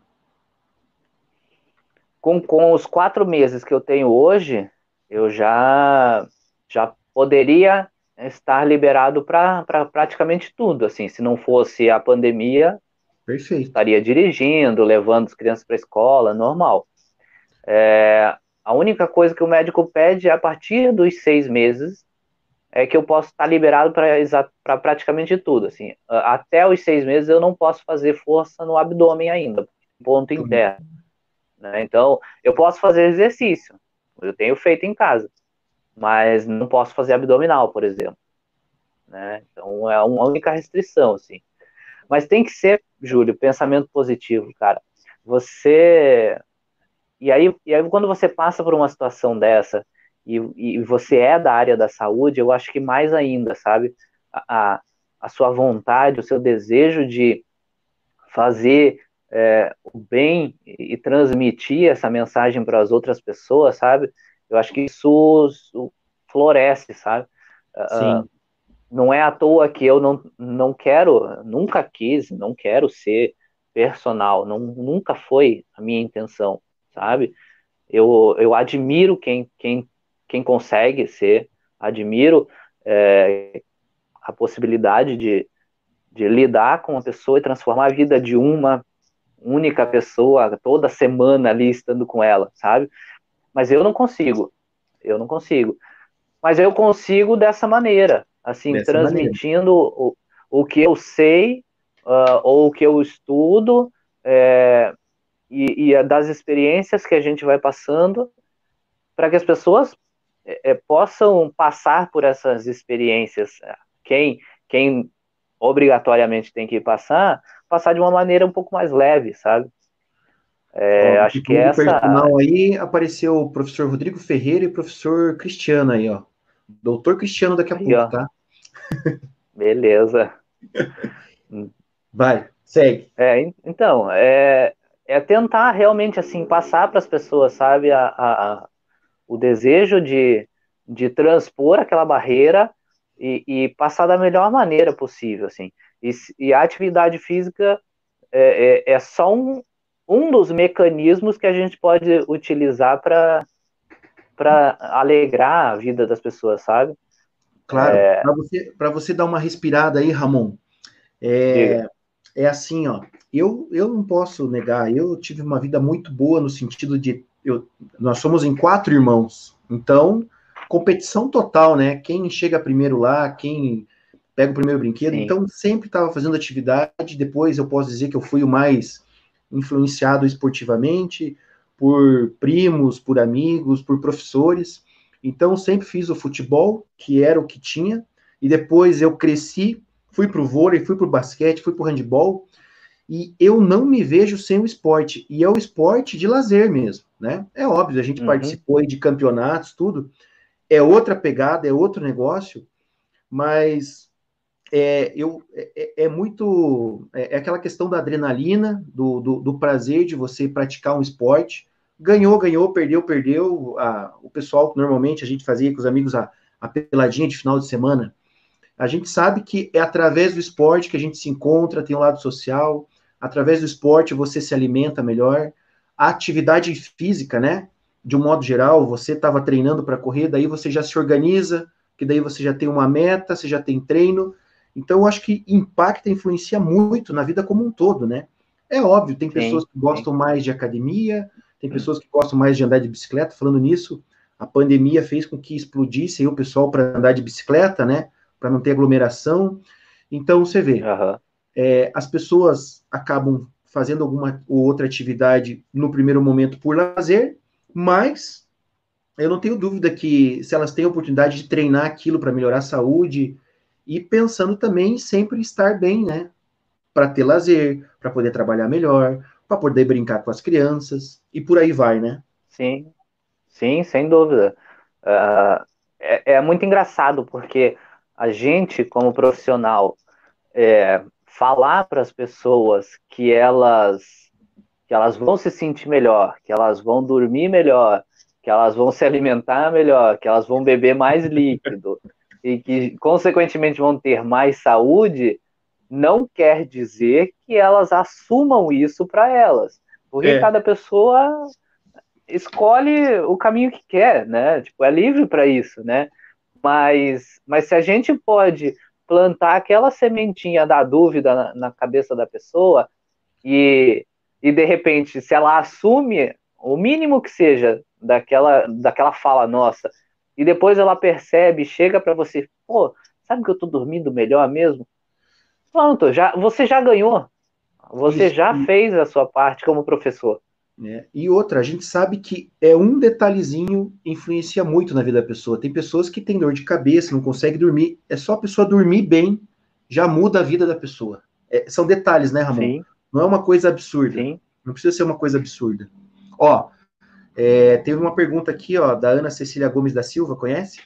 Com, com os quatro meses que eu tenho hoje, eu já, já poderia estar liberado para pra praticamente tudo, assim, se não fosse a pandemia, Perfeito. estaria dirigindo, levando as crianças para a escola, normal. É, a única coisa que o médico pede é a partir dos seis meses é que eu posso estar liberado para praticamente tudo, assim, até os seis meses eu não posso fazer força no abdômen ainda, ponto interno, né? então eu posso fazer exercício, eu tenho feito em casa, mas não posso fazer abdominal, por exemplo. Né? Então é uma única restrição, assim. Mas tem que ser, Júlio, pensamento positivo, cara. Você e, aí, e aí, quando você passa por uma situação dessa e, e você é da área da saúde, eu acho que mais ainda, sabe? A, a sua vontade, o seu desejo de fazer é, o bem e transmitir essa mensagem para as outras pessoas, sabe? Eu acho que isso, isso floresce, sabe? Ah, Sim. Uh, não é à toa que eu não, não quero, nunca quis, não quero ser personal, não, nunca foi a minha intenção, sabe? Eu, eu admiro quem, quem, quem consegue ser, admiro é, a possibilidade de, de lidar com uma pessoa e transformar a vida de uma única pessoa toda semana ali estando com ela, sabe? Mas eu não consigo, eu não consigo. Mas eu consigo dessa maneira, assim, Dessa transmitindo o, o que eu sei uh, ou o que eu estudo é, e, e, das experiências que a gente vai passando para que as pessoas é, é, possam passar por essas experiências. Quem, quem obrigatoriamente tem que passar, passar de uma maneira um pouco mais leve, sabe? É, ó, acho que essa. personal aí apareceu o professor Rodrigo Ferreira e o professor Cristiano aí, ó. Doutor Cristiano daqui a aí, pouco, ó. tá? Beleza. Vai, segue. É, então, é, é tentar realmente assim passar para as pessoas, sabe, a, a, o desejo de, de transpor aquela barreira e, e, passar da melhor maneira possível, assim. E, e a atividade física é, é, é, só um, um dos mecanismos que a gente pode utilizar para para alegrar a vida das pessoas, sabe? Claro, é... para você, você dar uma respirada aí, Ramon, é, é assim, ó, eu, eu não posso negar, eu tive uma vida muito boa no sentido de, eu, nós somos em quatro irmãos, então, competição total, né, quem chega primeiro lá, quem pega o primeiro brinquedo, Sim. então sempre estava fazendo atividade, depois eu posso dizer que eu fui o mais influenciado esportivamente, por primos, por amigos, por professores, então, sempre fiz o futebol, que era o que tinha, e depois eu cresci, fui para o vôlei, fui para o basquete, fui para o handball, e eu não me vejo sem o esporte, e é o esporte de lazer mesmo, né? É óbvio, a gente uhum. participou de campeonatos, tudo, é outra pegada, é outro negócio, mas é, eu, é, é muito. É, é, aquela questão da adrenalina, do, do, do, prazer de você praticar um esporte, ganhou, ganhou, perdeu, perdeu. A, o pessoal que normalmente a gente fazia com os amigos a, a peladinha de final de semana, a gente sabe que é através do esporte que a gente se encontra, tem um lado social, através do esporte você se alimenta melhor. A atividade física, né? De um modo geral, você estava treinando para correr, daí você já se organiza, que daí você já tem uma meta, você já tem treino. Então, eu acho que impacta, influencia muito na vida como um todo, né? É óbvio, tem pessoas sim, que gostam sim. mais de academia, tem pessoas que gostam mais de andar de bicicleta. Falando nisso, a pandemia fez com que explodisse o pessoal para andar de bicicleta, né? Para não ter aglomeração. Então, você vê, uhum. é, as pessoas acabam fazendo alguma ou outra atividade no primeiro momento por lazer, mas eu não tenho dúvida que se elas têm a oportunidade de treinar aquilo para melhorar a saúde e pensando também sempre estar bem, né? Para ter lazer, para poder trabalhar melhor, para poder brincar com as crianças e por aí vai, né? Sim, sim, sem dúvida. Uh, é, é, muito engraçado porque a gente, como profissional, é, falar para as pessoas que elas que elas vão se sentir melhor, que elas vão dormir melhor, que elas vão se alimentar melhor, que elas vão beber mais líquido e que consequentemente vão ter mais saúde, não quer dizer que elas assumam isso para elas. Porque é. cada pessoa escolhe o caminho que quer, né? Tipo, é livre para isso, né? Mas, mas se a gente pode plantar aquela sementinha da dúvida na, na cabeça da pessoa e, e de repente, se ela assume o mínimo que seja daquela, daquela fala nossa, e depois ela percebe, chega para você, pô, sabe que eu tô dormindo melhor mesmo? Pronto, já, você já ganhou. Você Isso. já fez a sua parte como professor. É. E outra, a gente sabe que é um detalhezinho influencia muito na vida da pessoa. Tem pessoas que têm dor de cabeça, não conseguem dormir. É só a pessoa dormir bem, já muda a vida da pessoa. É, são detalhes, né, Ramon? Sim. Não é uma coisa absurda. Sim. Não precisa ser uma coisa absurda. Ó, É, teve uma pergunta aqui, ó, da Ana Cecília Gomes da Silva, conhece?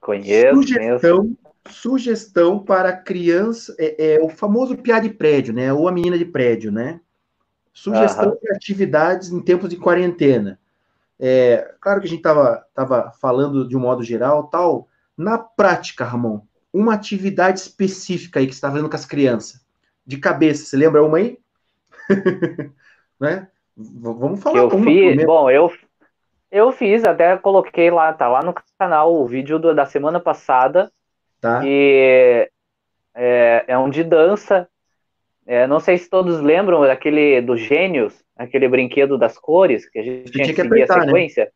Conheço. Sugestão, conheço. sugestão para criança, é, é, o famoso piá de prédio, né? Ou a menina de prédio, né? Sugestão para atividades em tempos de quarentena. É, claro que a gente estava tava falando de um modo geral, tal. Na prática, Ramon, uma atividade específica aí que você está fazendo com as crianças, de cabeça, você lembra uma aí? né? Vamos falar. Eu fiz, bom, eu, eu fiz, até coloquei lá, tá lá no canal o vídeo do, da semana passada. Tá. E é, é um de dança. É, não sei se todos lembram daquele do Gênios, aquele brinquedo das cores, que a gente tinha, tinha, que, seguir apertar, a né? sequência.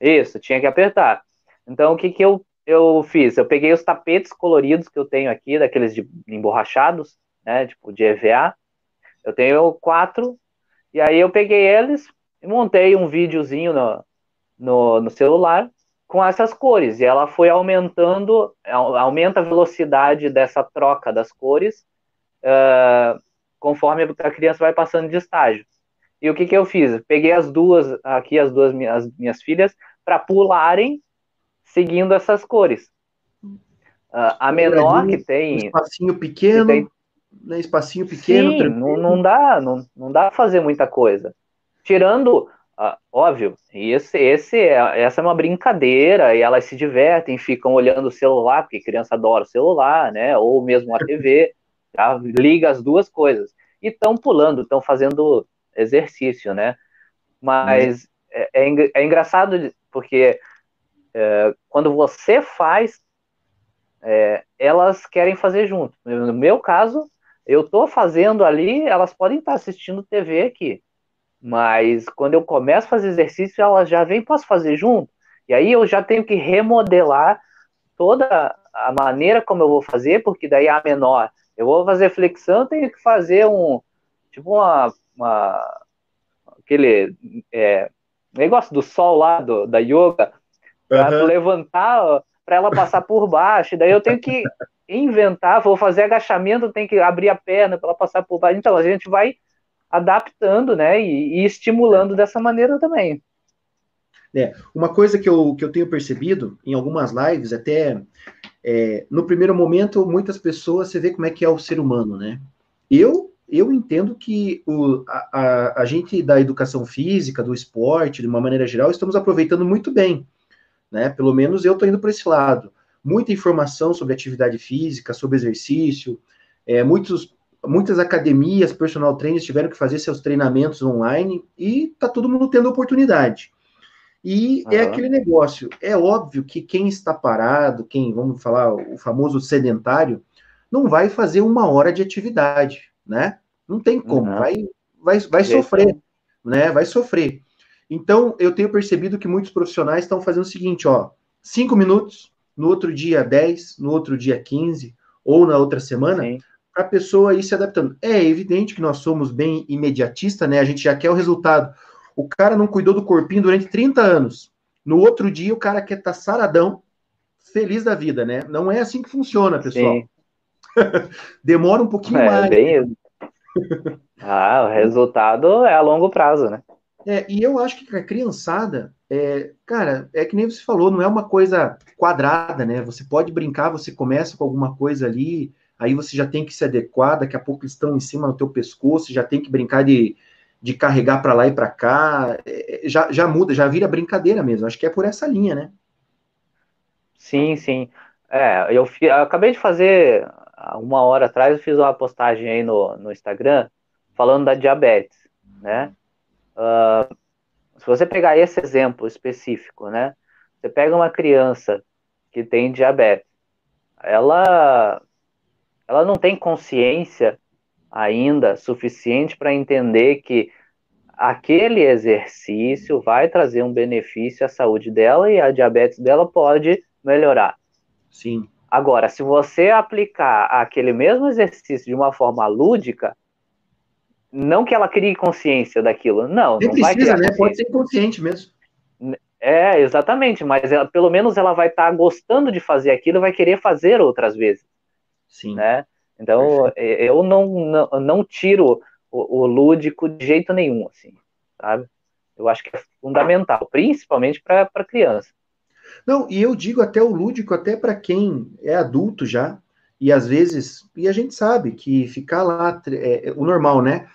Né? Isso, tinha que apertar. Então, o que, que eu, eu fiz? Eu peguei os tapetes coloridos que eu tenho aqui, daqueles de emborrachados, né, tipo de EVA. Eu tenho quatro, e aí eu peguei eles e montei um videozinho no, no, no celular com essas cores. E ela foi aumentando, aumenta a velocidade dessa troca das cores uh, conforme a criança vai passando de estágio. E o que, que eu fiz? Peguei as duas, aqui as duas minhas, as minhas filhas, para pularem seguindo essas cores. Uh, a menor que tem. Um espacinho pequeno. Tem, né, espacinho pequeno. Sim, não, não, dá, não, não dá fazer muita coisa. Tirando, uh, óbvio, esse, esse, é, essa é uma brincadeira e elas se divertem, ficam olhando o celular, porque criança adora o celular, né? Ou mesmo a TV, tá? liga as duas coisas. E estão pulando, estão fazendo exercício, né? Mas é, é, é engraçado porque é, quando você faz, é, elas querem fazer junto. No meu caso, eu estou fazendo ali, elas podem estar assistindo TV aqui. Mas quando eu começo a fazer exercício, elas já vêm, posso fazer junto? E aí eu já tenho que remodelar toda a maneira como eu vou fazer, porque daí a menor, eu vou fazer flexão, tenho que fazer um, tipo uma, uma aquele é, negócio do sol lá, do, da yoga, para uhum. levantar, para ela passar por baixo, daí eu tenho que inventar, vou fazer agachamento, tem que abrir a perna para ela passar por baixo. Então a gente vai adaptando, né, e, e estimulando dessa maneira também. É, uma coisa que eu, que eu tenho percebido em algumas lives, até é, no primeiro momento, muitas pessoas, você vê como é que é o ser humano, né? Eu, eu entendo que o, a, a, a gente da educação física, do esporte, de uma maneira geral, estamos aproveitando muito bem, né? Pelo menos eu estou indo para esse lado muita informação sobre atividade física, sobre exercício. É, muitos, muitas academias, personal trainers tiveram que fazer seus treinamentos online e tá todo mundo tendo oportunidade. E uhum. é aquele negócio. É óbvio que quem está parado, quem, vamos falar, o famoso sedentário, não vai fazer uma hora de atividade, né? Não tem como, uhum. vai, vai, vai sofrer, né? Vai sofrer. Então, eu tenho percebido que muitos profissionais estão fazendo o seguinte, ó, cinco minutos, no outro dia 10, no outro dia 15, ou na outra semana, para a pessoa ir se adaptando. É evidente que nós somos bem imediatista, né? A gente já quer o resultado. O cara não cuidou do corpinho durante 30 anos. No outro dia, o cara quer estar tá saradão, feliz da vida, né? Não é assim que funciona, pessoal. Demora um pouquinho é, mais. Bem... ah, o resultado é a longo prazo, né? É, e eu acho que a criançada, é, cara, é que nem você falou, não é uma coisa quadrada, né? Você pode brincar, você começa com alguma coisa ali, aí você já tem que se adequar, daqui a pouco eles estão em cima do teu pescoço, já tem que brincar de, de carregar para lá e para cá, é, já, já muda, já vira brincadeira mesmo. Acho que é por essa linha, né? Sim, sim. É, eu, eu acabei de fazer, uma hora atrás, eu fiz uma postagem aí no, no Instagram falando da diabetes, né? Uh, se você pegar esse exemplo específico, né? Você pega uma criança que tem diabetes, ela, ela não tem consciência ainda suficiente para entender que aquele exercício vai trazer um benefício à saúde dela e a diabetes dela pode melhorar. Sim. Agora, se você aplicar aquele mesmo exercício de uma forma lúdica, não que ela crie consciência daquilo, não. Nem não precisa, né? Pode ser inconsciente mesmo. É, exatamente, mas ela, pelo menos ela vai estar tá gostando de fazer aquilo e vai querer fazer outras vezes. Sim. Né? Então, Perfeito. eu não, não, não tiro o, o, lúdico de jeito nenhum, assim, sabe? Eu acho que é fundamental, principalmente para criança. Não, e eu digo até o lúdico, até para quem é adulto já, e às vezes, e a gente sabe que ficar lá, é, é, o normal, né?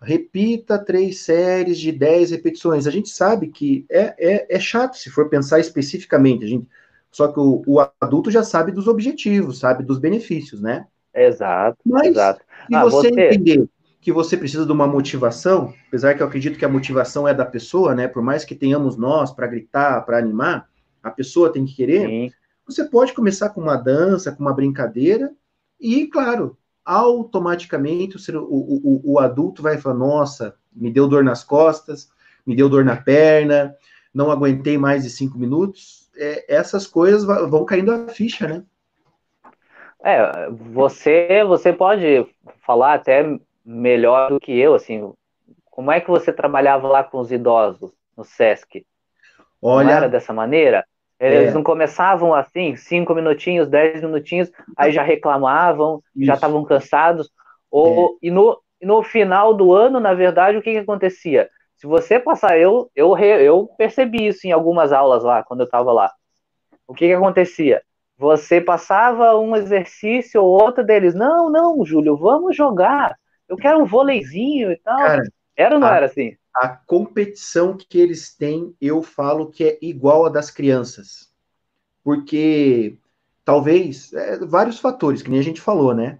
Repita três séries de dez repetições. A gente sabe que é, é, é chato se for pensar especificamente. A gente, só que o, o, adulto já sabe dos objetivos, sabe dos benefícios, né? Exato. Mas exato. se ah, você, você entender que você precisa de uma motivação, apesar que eu acredito que a motivação é da pessoa, né? Por mais que tenhamos nós para gritar, para animar, a pessoa tem que querer. Sim. Você pode começar com uma dança, com uma brincadeira, e, claro, automaticamente o, o, o, o adulto vai falar: nossa, me deu dor nas costas, me deu dor na perna, não aguentei mais de cinco minutos. É, essas coisas vão caindo a ficha, né? É, você, você pode falar até melhor do que eu, assim, como é que você trabalhava lá com os idosos no SESC? Olha, não era dessa maneira? Eles é. não começavam assim, cinco minutinhos, dez minutinhos, aí já reclamavam, Isso. já estavam cansados. Ou, é. e, no, no final do ano, na verdade, o que, que acontecia? Se você passar, eu, eu, eu percebi isso em algumas aulas lá, quando eu estava lá. O que, que acontecia? Você passava um exercício ou outro deles, não, não, Júlio, vamos jogar. Eu quero um vôleizinho e tal. Cara, era ou não a, era assim? A competição que eles têm, eu falo que é igual a das crianças. Porque talvez, é, vários fatores, que nem a gente falou, né?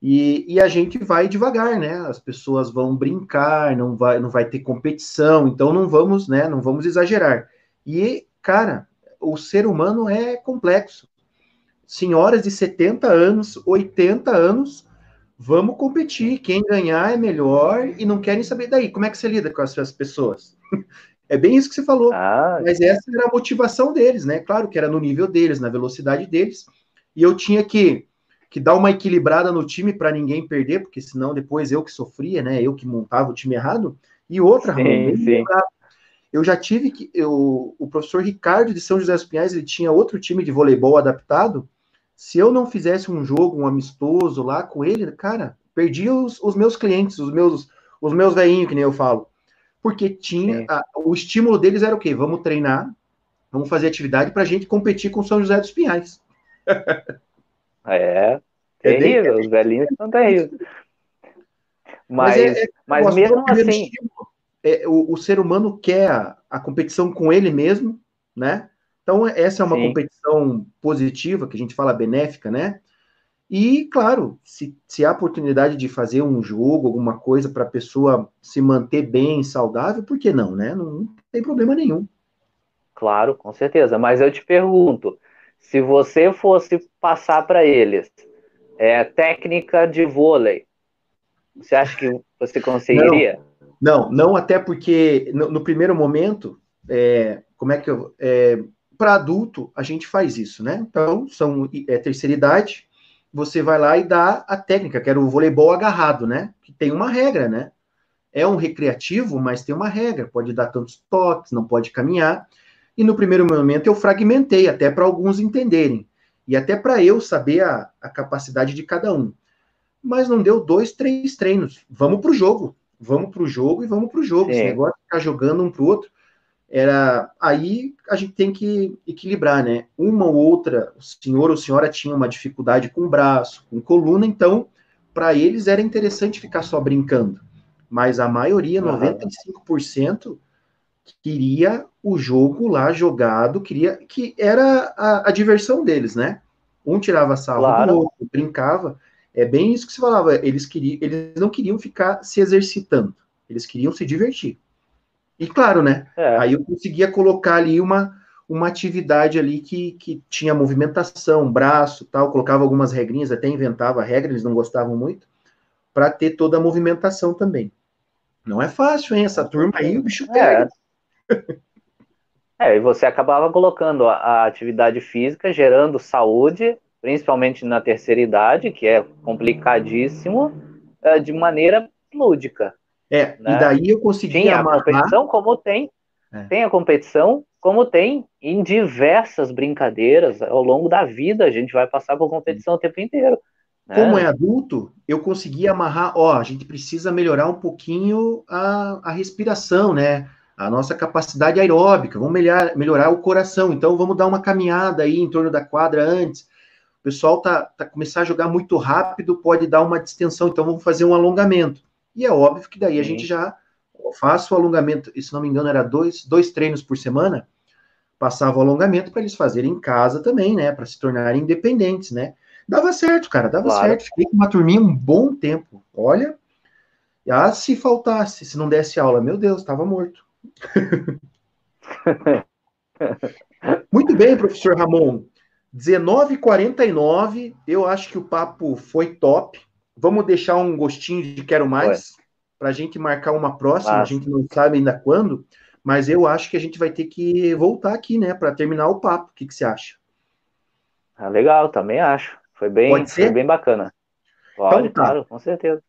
E, e, a gente vai devagar, né? As pessoas vão brincar, não vai, não vai ter competição, então não vamos, né? Não vamos exagerar. E, cara, o ser humano é complexo. Senhoras de 70 anos, 80 anos, vamos competir. Quem ganhar é melhor e não querem saber daí. Como é que você lida com essas pessoas? É bem isso que você falou. Ah, Mas essa era a motivação deles, né? Claro que era no nível deles, na velocidade deles. E eu tinha que, que dar uma equilibrada no time para ninguém perder, porque senão depois eu que sofria, né? Eu que montava o time errado. E outra, sim, sim. eu já tive que. Eu, o professor Ricardo de São José dos Pinhais, ele tinha outro time de voleibol adaptado se eu não fizesse um jogo, um amistoso lá com ele, cara, perdi os, os meus clientes, os meus, os meus velhinhos, que nem eu falo. Porque tinha. A, o estímulo deles era o quê? Vamos treinar, vamos fazer atividade para a gente competir com São José dos Pinhais. é, terrível, é os velhinhos são terríveis. Mas, mas, é, é, mas mesmo assim. É, o, o, ser humano quer a, a competição com ele mesmo, né? Então, essa é uma Sim. competição positiva, que a gente fala benéfica, né? E, claro, se, se há oportunidade de fazer um jogo, alguma coisa para a pessoa se manter bem, saudável, por que não, né? Não, não tem problema nenhum. Claro, com certeza. Mas eu te pergunto, se você fosse passar para eles é, técnica de vôlei, você acha que você conseguiria? Não, não, não até porque no, no primeiro momento, é, como é que eu. É, para adulto, a gente faz isso, né? Então, são é, terceira idade, você vai lá e dá a técnica, que era o voleibol agarrado, né? Que tem uma regra, né? É um recreativo, mas tem uma regra, pode dar tantos toques, não pode caminhar. E no primeiro momento eu fragmentei, até para alguns entenderem, e até para eu saber a, a capacidade de cada um. Mas não deu dois, três treinos. Vamos para o jogo. Vamos para o jogo e vamos para o jogo. Sim. Esse negócio de ficar jogando um para o outro era aí a gente tem que equilibrar, né? Uma ou outra, o senhor ou senhora tinha uma dificuldade com o braço, com coluna, então para eles era interessante ficar só brincando. Mas a maioria, 95%, queria o jogo lá jogado, queria que era a, a diversão deles, né? Um tirava sarro claro. do outro, brincava. É bem isso que se falava. Eles queriam, eles não queriam ficar se exercitando, eles queriam se divertir. E claro, né? É. Aí eu conseguia colocar ali uma, uma atividade ali que, que tinha movimentação, braço, tal, colocava algumas regrinhas, até inventava regra, eles não gostavam muito, para ter toda a movimentação também. Não é fácil, hein? Essa turma aí, o bicho é. pega. É. é, e você acabava colocando a, a atividade física, gerando saúde, principalmente na terceira idade, que é complicadíssimo, é, de maneira lúdica. É, né? e daí eu consegui tem amarrar... a competição como tem, é. tem a competição como tem em diversas brincadeiras ao longo da vida, a gente vai passar por competição o tempo inteiro. Né? Como é adulto, eu consegui amarrar, ó, a gente precisa melhorar um pouquinho a, a respiração, né? a nossa capacidade aeróbica, vamos melhorar, melhorar o coração. Então, vamos dar uma caminhada aí em torno da quadra antes. O pessoal tá, tá começar a jogar muito rápido, pode dar uma distensão. Então, vamos fazer um alongamento. E é óbvio que daí Sim. a gente já faz o alongamento. E, se não me engano, era dois, dois treinos por semana. Passava o alongamento para eles fazerem em casa também, né? Para se tornarem independentes, né? Dava certo, cara, dava claro. certo. Fiquei com uma turminha um bom tempo. Olha, ah, se faltasse, se não desse aula, meu Deus, estava morto. Muito bem, professor Ramon. 19h49, eu acho que o papo foi top. Vamos deixar um gostinho de quero mais para a gente marcar uma próxima. Nossa. A gente não sabe ainda quando, mas eu acho que a gente vai ter que voltar aqui, né, para terminar o papo. O que, que você acha? Ah, legal, também acho. Foi bem, foi bem bacana. Pode, então, tá. claro, com certeza.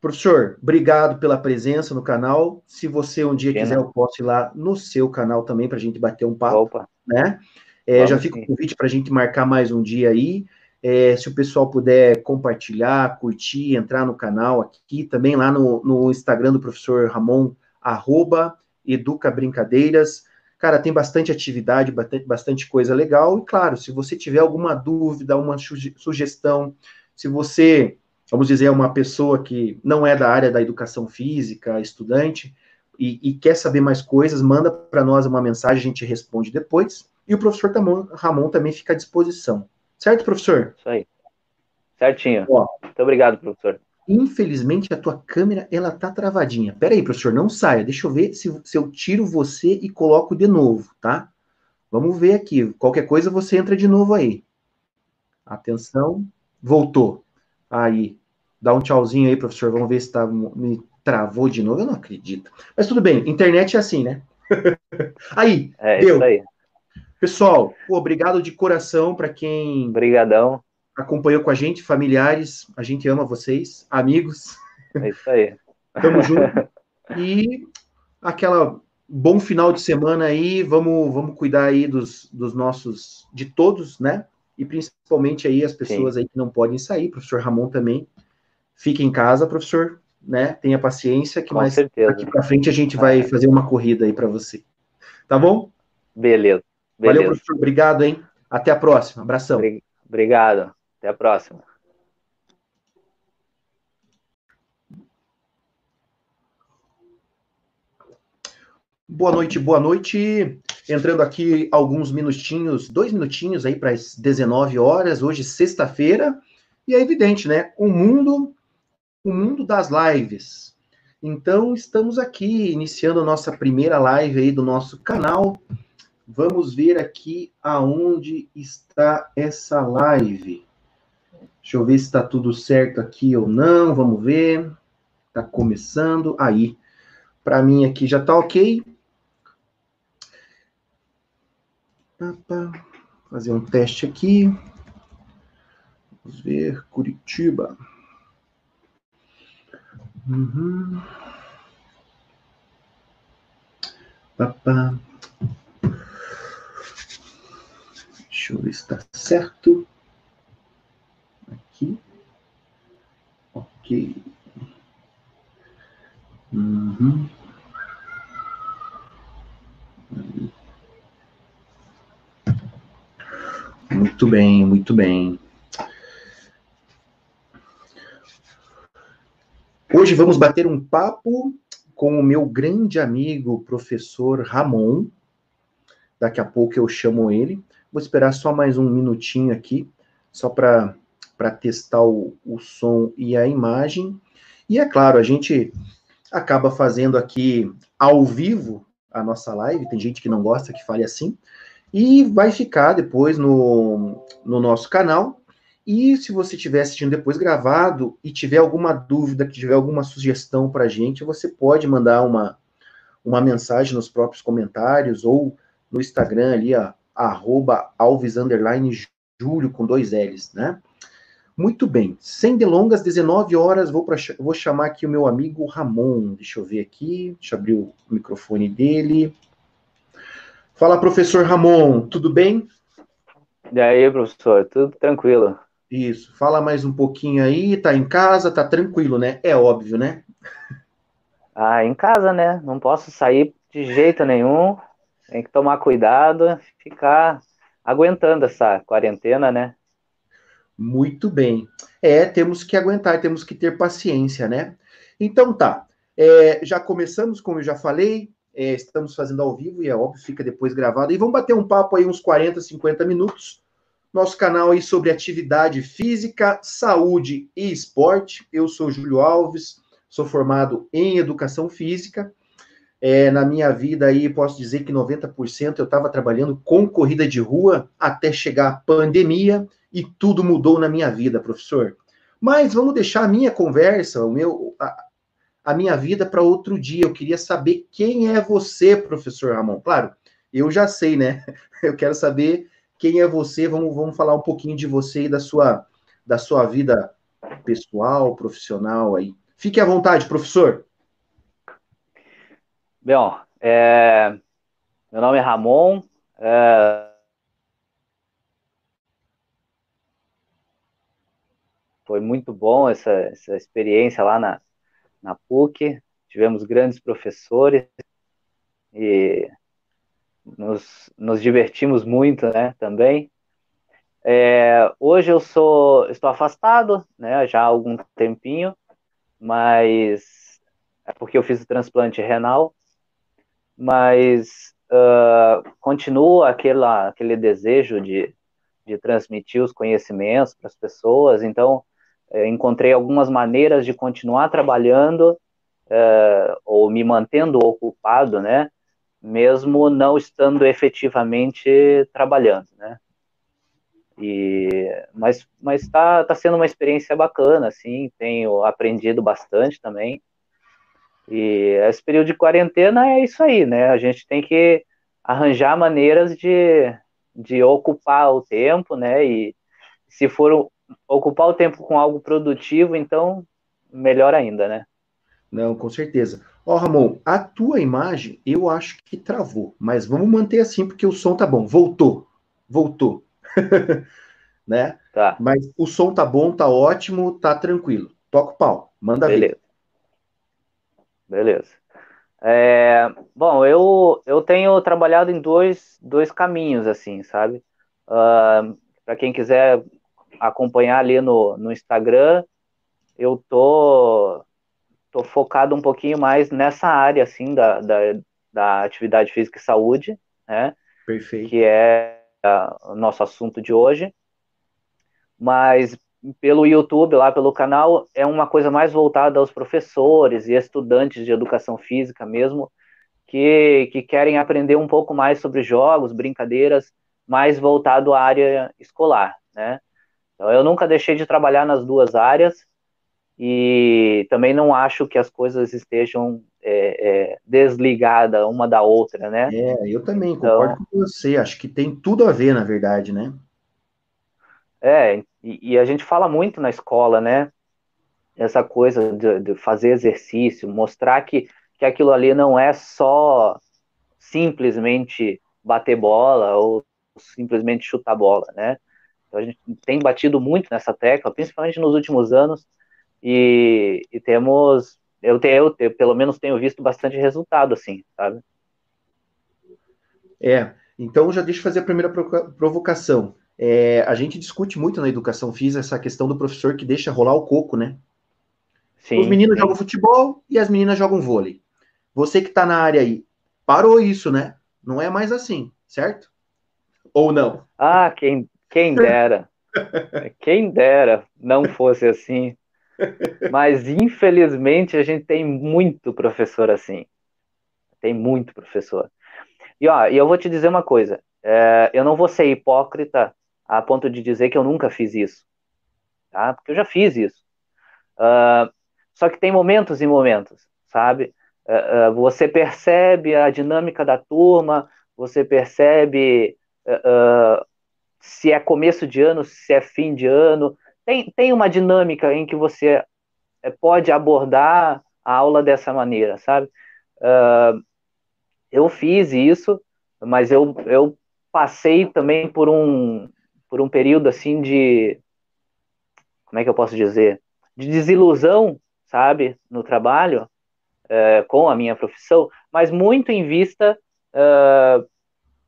Professor, obrigado pela presença no canal. Se você um dia quiser, eu posso ir lá no seu canal também para a gente bater um papo. Opa. Né? É, já fica o convite para a gente marcar mais um dia aí. É, se o pessoal puder compartilhar, curtir, entrar no canal aqui, também lá no, no Instagram do professor Ramon, arroba Educa Brincadeiras. Cara, tem bastante atividade, bastante, coisa legal. E claro, se você tiver alguma dúvida, uma sugestão, se você vamos dizer, é uma pessoa que não é da área da educação física, estudante, e, e quer saber mais coisas, manda para nós uma mensagem, a gente responde depois. E o professor Ramon também fica à disposição. Certo, professor? Isso aí. Certinho. Ó, Muito obrigado, professor. Infelizmente, a tua câmera, ela tá travadinha. Pera aí, professor, não saia. Deixa eu ver se, se eu tiro você e coloco de novo, tá? Vamos ver aqui. Qualquer coisa, você entra de novo aí. Atenção. Voltou. Aí. Dá um tchauzinho aí, professor. Vamos ver se tá, me travou de novo. Eu não acredito. Mas tudo bem, internet é assim, né? aí, é, deu. Isso aí. Pessoal, obrigado de coração para quem Obrigadão. acompanhou com a gente, familiares, a gente ama vocês, amigos. É isso aí. Tamo junto. E aquela bom final de semana aí, vamos, vamos cuidar aí dos, dos nossos, de todos, né? E principalmente aí as pessoas Sim. aí que não podem sair, professor Ramon também, Fique em casa, professor, né? Tenha paciência, que Com mais certeza. aqui para frente a gente vai fazer uma corrida aí para você. Tá bom? Beleza. Beleza. Valeu, professor. Obrigado, hein? Até a próxima. Abração. Obrigado. Até a próxima. Boa noite, boa noite. Entrando aqui alguns minutinhos, dois minutinhos aí para as 19 horas, hoje sexta-feira. E é evidente, né? O mundo o mundo das lives. Então, estamos aqui iniciando a nossa primeira live aí do nosso canal. Vamos ver aqui aonde está essa live. Deixa eu ver se está tudo certo aqui ou não. Vamos ver. Está começando. Aí. Para mim aqui já está ok. Fazer um teste aqui. Vamos ver. Curitiba. Uhum. Papá. Deixa eu ver se está certo. Aqui. Ok. Uhum. Muito bem, muito bem. Hoje vamos bater um papo com o meu grande amigo, professor Ramon. Daqui a pouco eu chamo ele. Vou esperar só mais um minutinho aqui, só para testar o, o som e a imagem. E é claro, a gente acaba fazendo aqui ao vivo a nossa live. Tem gente que não gosta que fale assim. E vai ficar depois no, no nosso canal e se você estiver assistindo depois gravado e tiver alguma dúvida, que tiver alguma sugestão para a gente, você pode mandar uma, uma mensagem nos próprios comentários ou no Instagram ali, ó, arroba alves, Júlio, com dois L's, né? Muito bem, sem delongas, 19 horas, vou, pra, vou chamar aqui o meu amigo Ramon, deixa eu ver aqui, deixa eu abrir o microfone dele. Fala, professor Ramon, tudo bem? E aí, professor, tudo tranquilo? Isso. Fala mais um pouquinho aí. Tá em casa, tá tranquilo, né? É óbvio, né? Ah, em casa, né? Não posso sair De jeito nenhum. Tem que tomar cuidado, ficar aguentando essa quarentena, né? Muito bem. É, temos que aguentar, temos que ter paciência, né? Então tá. É, já começamos, como eu já falei, é, estamos fazendo ao vivo e é óbvio, fica depois gravado. E vamos bater um papo aí, uns 40, 50 minutos. Nosso canal aí sobre atividade física, saúde e esporte. Eu sou Júlio Alves, sou formado em educação física. É, na minha vida aí, posso dizer que 90% eu estava trabalhando com corrida de rua até chegar a pandemia e tudo mudou na minha vida, professor. Mas vamos deixar a minha conversa, o meu, a, a minha vida para outro dia. Eu queria saber quem é você, professor Ramon. Claro, eu já sei, né? Eu quero saber quem é você. Vamos, vamos falar um pouquinho de você e da sua, da sua vida pessoal, profissional aí. Fique à vontade, professor. Bom, é, meu nome é Ramon. É, foi muito bom essa, essa experiência lá na, na PUC. Tivemos grandes professores e nos, nos divertimos muito, né, também. É, hoje eu sou, estou afastado, né, já há algum tempinho, mas é porque eu fiz o transplante renal mas uh, continua aquela, aquele desejo de, de transmitir os conhecimentos para as pessoas, então eh, encontrei algumas maneiras de continuar trabalhando uh, ou me mantendo ocupado, né, mesmo não estando efetivamente trabalhando, né. E, mas mas está tá sendo uma experiência bacana, assim, tenho aprendido bastante também. E esse período de quarentena é isso aí, né? A gente tem que arranjar maneiras de, de ocupar o tempo, né? E se for ocupar o tempo com algo produtivo, então melhor ainda, né? Não, com certeza. Ó, oh, Ramon, a tua imagem eu acho que travou, mas vamos manter assim porque o som tá bom. Voltou, voltou, né? Tá. Mas o som tá bom, tá ótimo, tá tranquilo. Toca o pau, manda Beleza. ver. Beleza. É, bom, eu, eu tenho trabalhado em dois, dois caminhos, assim, sabe? Uh, ah, Para quem quiser acompanhar ali no, no Instagram, eu tô, tô focado um pouquinho mais nessa área, assim, da, da, da atividade física e saúde, né? Perfeito. Que é uh, o nosso assunto de hoje. Mas pelo YouTube, lá pelo canal, é uma coisa mais voltada aos professores e estudantes de educação física mesmo, que, que querem aprender um pouco mais sobre jogos, brincadeiras, mais voltado à área escolar, né? Então, eu nunca deixei de trabalhar nas duas áreas e também não acho que as coisas estejam é, é, desligadas uma da outra, né? É, eu também concordo então, com você. Acho que tem tudo a ver, na verdade, né? É, e, e, a gente fala muito na escola, né? Essa coisa de, de, fazer exercício, mostrar que, que aquilo ali não é só simplesmente bater bola ou simplesmente chutar bola, né? Então a gente tem batido muito nessa tecla, principalmente nos últimos anos, e, e temos, eu, tenho, eu pelo menos tenho visto bastante resultado, assim, sabe? É, então já deixa eu fazer a primeira provocação. É, a gente discute muito na educação física essa questão do professor que deixa rolar o coco, né? Sim, Os meninos sim. jogam futebol e as meninas jogam vôlei. Você que está na área aí, parou isso, né? Não é mais assim, certo? Ou não? Ah, quem, quem dera. quem dera não fosse assim. Mas, infelizmente, a gente tem muito professor assim. Tem muito professor. E, ó, e eu vou te dizer uma coisa. É, eu não vou ser hipócrita a ponto de dizer que eu nunca fiz isso, tá? Porque eu já fiz isso. Uh, só que tem momentos e momentos, sabe? Uh, uh, você percebe a dinâmica da turma, você percebe se é começo de ano, se é fim de ano. Tem, tem uma dinâmica em que você eh, pode abordar a aula dessa maneira, sabe? eu fiz isso, mas eu, eu passei também por um, por um período assim de como é que eu posso dizer de desilusão sabe no trabalho é, com a minha profissão mas muito em vista uh,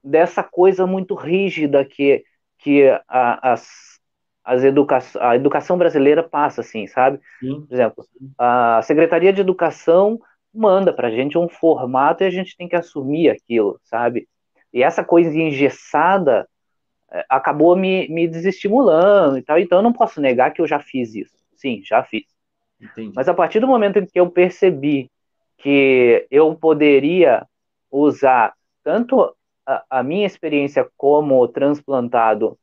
dessa coisa muito rígida que, que a, as, as educa a educação brasileira passa, assim, sabe? Sim. Por exemplo, a Secretaria de Educação manda para a gente um formato e a gente tem que assumir aquilo, sabe? E essa coisa engessada é, acabou me, me desestimulando e tal, então eu não posso negar que eu já fiz isso. Sim, já fiz. Entendi. Mas a partir do momento em que eu percebi que eu poderia usar tanto a, a minha experiência como transplantado,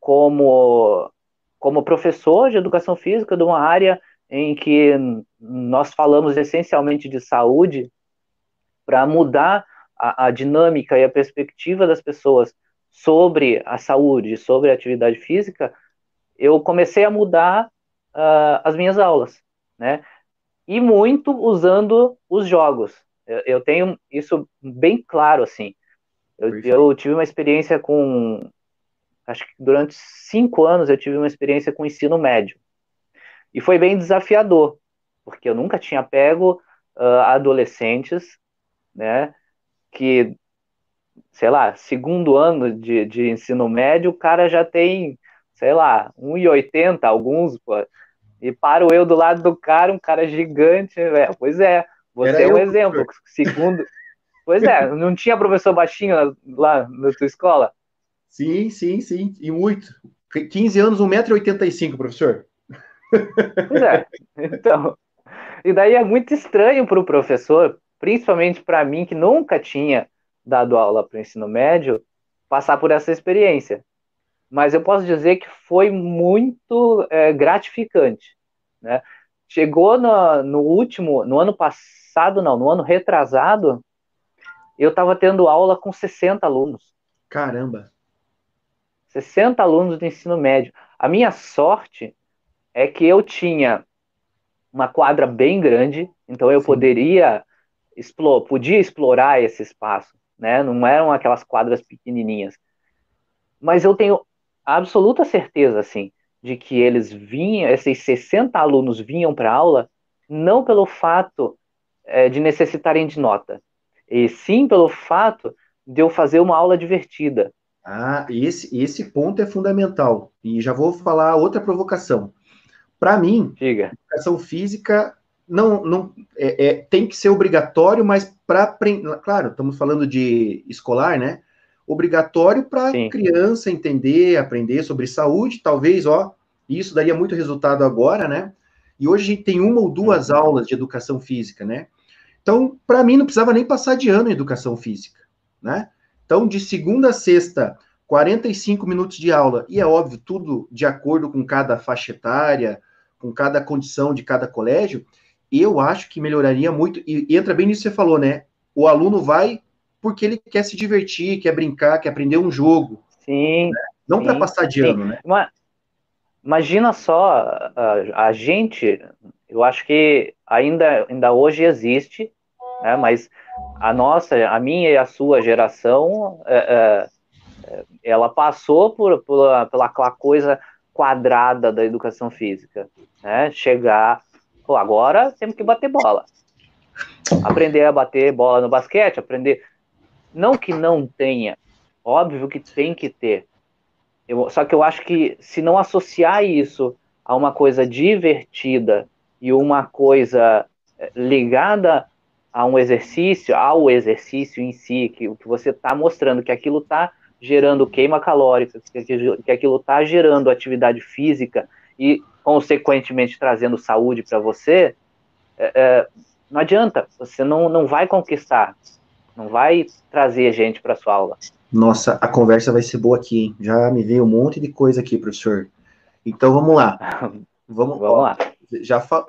como, como professor de educação física de uma área em que nós falamos essencialmente de saúde, para mudar a, a, dinâmica e a perspectiva das pessoas sobre a saúde, sobre a atividade física, eu comecei a mudar uh, as minhas aulas, né? E muito usando os jogos. Eu, eu tenho isso bem claro, assim. Eu, eu, tive uma experiência com. Acho que durante cinco anos eu tive uma experiência com ensino médio. E foi bem desafiador, porque eu nunca tinha pego uh, adolescentes, né? Que, sei lá, segundo ano de, de ensino médio, o cara já tem, sei lá, 1,80, alguns, pô. E paro eu do lado do cara, um cara gigante. Pois é, você Era é um exemplo. Segundo. Pois é, não tinha professor baixinho lá na tua escola? Sim, sim, sim. E muito. 15 anos, 1,85m, professor. Pois é. Então. E daí é muito estranho para o professor, principalmente para mim, que nunca tinha dado aula para o ensino médio, passar por essa experiência. Mas eu posso dizer que foi muito é, gratificante. Né? Chegou no, no último, no ano passado, não, no ano retrasado, eu estava tendo aula com 60 alunos. Caramba! 60 alunos do ensino médio. A minha sorte é que eu tinha uma quadra bem grande, então eu Sim. poderia explore, podia explorar esse espaço, né? Não eram aquelas quadras pequenininhas. Mas eu tenho absoluta certeza, assim, de que eles vinham, esses 60 alunos vinham para aula não pelo fato é, de necessitarem de nota, e sim pelo fato de eu fazer uma aula divertida. Ah, esse, esse ponto é fundamental. E já vou falar outra provocação. Para mim, Diga. educação física não, não é, é, tem que ser obrigatório, mas para claro, estamos falando de escolar, né? Obrigatório para criança entender, aprender sobre saúde, talvez, ó, isso daria muito resultado agora, né? E hoje a gente tem uma ou duas uhum. aulas de educação física, né? Então, para mim, não precisava nem passar de ano em educação física, né? Então, de segunda a sexta, 45 minutos de aula, e é óbvio, tudo de acordo com cada faixa etária, com cada condição de cada colégio, eu acho que melhoraria muito, e, e entra bem nisso que você falou, né? O aluno vai porque ele quer se divertir, quer brincar, quer aprender um jogo. Sim. Né? Não para passar de sim. ano, né? Mas, imagina só, a, a gente, eu acho que ainda, ainda hoje existe né? Mas a nossa, a minha e a sua geração, é, é, ela passou por, por pela aquela coisa quadrada da educação física, né? Chegar, pô, agora temos que bater bola, aprender a bater bola no basquete, aprender, não que não tenha, óbvio que tem que ter. Eu, só que eu acho que se não associar isso a uma coisa divertida e uma coisa é, ligada a um exercício, ao exercício em si, que, que você está mostrando que aquilo está gerando queima calórica, que aquilo está gerando atividade física e, consequentemente, trazendo saúde para você, é, é, não adianta, você não, não vai conquistar, não vai trazer gente para sua aula. Nossa, a conversa vai ser boa aqui, hein? Já me veio um monte de coisa aqui, professor. Então vamos lá. Vamos, vamos lá já fa...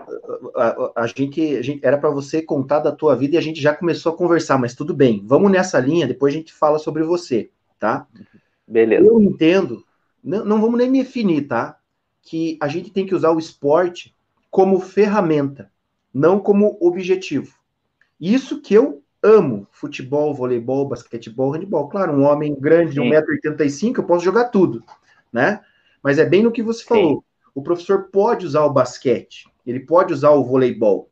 a, a, gente, a gente era para você contar da tua vida e a gente já começou a conversar, mas tudo bem. Vamos nessa linha, depois a gente fala sobre você, tá? Beleza. Eu entendo, não, não vamos nem me definir, tá? Que a gente tem que usar o esporte como ferramenta, não como objetivo. Isso que eu amo, futebol, voleibol, basquetebol, handebol. Claro, um homem grande de 1,85m, eu posso jogar tudo, né? Mas é bem no que você falou. Sim o professor pode usar o basquete, ele pode usar o voleibol,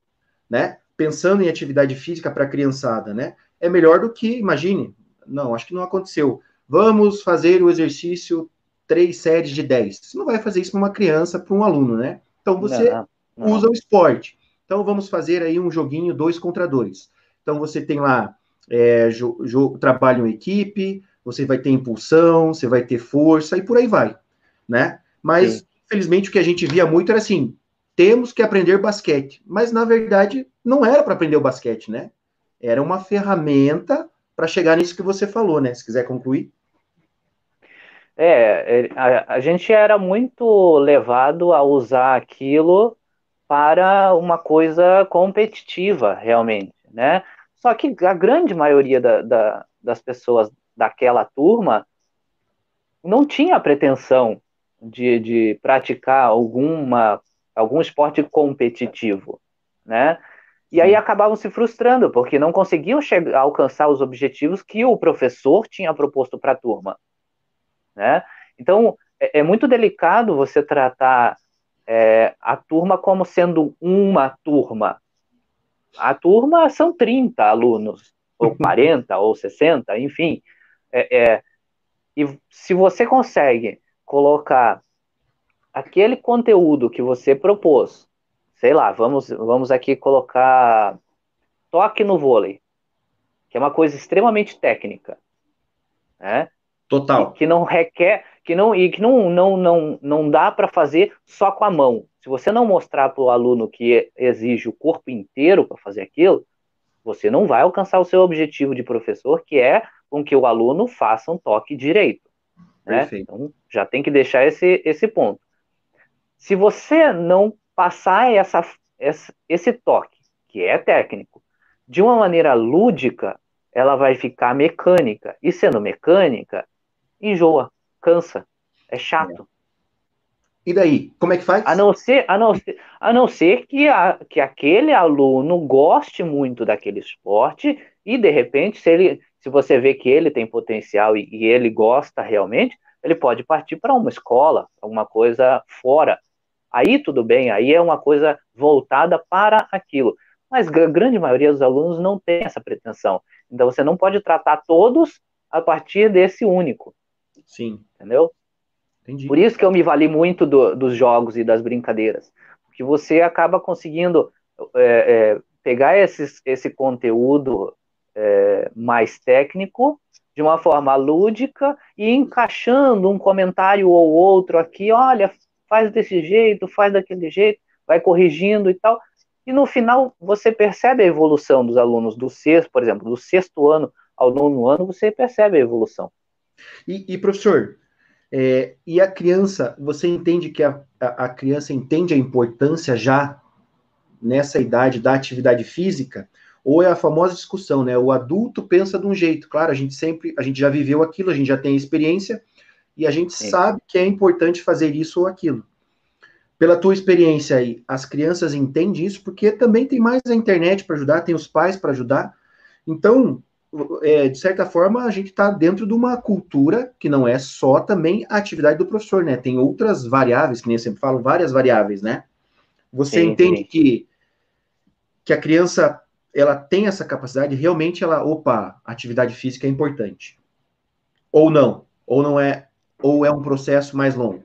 né? pensando em atividade física para a criançada, né? É melhor do que, imagine, não, acho que não aconteceu. Vamos fazer o exercício três séries de 10. Você não vai fazer isso para uma criança, para um aluno, né? Então você não, não. usa o esporte. Então vamos fazer aí um joguinho dois contra dois. Então você tem lá é, trabalho em equipe, você vai ter impulsão, você vai ter força e por aí vai, né? Mas Sim. infelizmente o que a gente via muito era assim: temos que aprender basquete, mas na verdade não era para aprender o basquete, né? Era uma ferramenta para chegar nisso que você falou, né? Se quiser concluir. É, é, a, a, gente era muito levado a usar aquilo para uma coisa competitiva, realmente, né? Só que a grande maioria da, da, das pessoas daquela turma não tinha pretensão de, de praticar alguma, algum esporte competitivo, né? E aí acabavam se frustrando, porque não conseguiam chegar, alcançar os objetivos que o professor tinha proposto para a turma né? Então, é, é muito delicado você tratar é, a turma como sendo uma turma. A turma são 30 alunos, ou 40, ou 60, enfim. É, é, e se você consegue colocar aquele conteúdo que você propôs, sei lá, vamos, vamos aqui colocar toque no vôlei, que é uma coisa extremamente técnica, né? Total. Que, não requer, que não e que não não não não dá para fazer só com a mão. Se você não mostrar para o aluno que exige o corpo inteiro para fazer aquilo, você não vai alcançar o seu objetivo de professor, que é com que o aluno faça um toque direito. Né? Então, já tem que deixar esse, esse ponto. Se você não passar essa, essa, esse toque, que é técnico, de uma maneira lúdica, ela vai ficar mecânica. E sendo mecânica, enjoa, cansa, é chato. E daí, como é que faz? A não ser, a não ser, a não ser que, a, que aquele aluno goste muito daquele esporte e, de repente, se, ele, se você vê que ele tem potencial e, e ele gosta realmente, ele pode partir para uma escola, alguma coisa fora. Aí tudo bem, aí é uma coisa voltada para aquilo. Mas a grande maioria dos alunos não tem essa pretensão. Então você não pode tratar todos a partir desse único. Sim. Entendeu? Entendi. Por isso que eu me vali muito do, dos jogos e das brincadeiras. Porque você acaba conseguindo é, é, pegar esses, esse conteúdo é, mais técnico de uma forma lúdica e encaixando um comentário ou outro aqui, olha, faz desse jeito, faz daquele jeito, vai corrigindo e tal. E no final você percebe a evolução dos alunos do sexto, por exemplo, do sexto ano ao nono ano, você percebe a evolução. E, e professor, é, e a criança, você entende que a, a, a, criança entende a importância já nessa idade da atividade física? Ou é a famosa discussão, né? O adulto pensa de um jeito, claro, a gente sempre, a gente já viveu aquilo, a gente já tem experiência e a gente Sim. sabe que é importante fazer isso ou aquilo. Pela tua experiência aí, as crianças entendem isso porque também tem mais a internet para ajudar, tem os pais para ajudar. Então, é, de certa forma, a gente está dentro de uma cultura que não é só também a atividade do professor, né? Tem outras variáveis, que nem eu sempre falo, várias variáveis, né? Você sim, entende sim. que que a criança ela tem essa capacidade, realmente ela, opa, atividade física é importante. Ou não, ou não é, ou é um processo mais longo.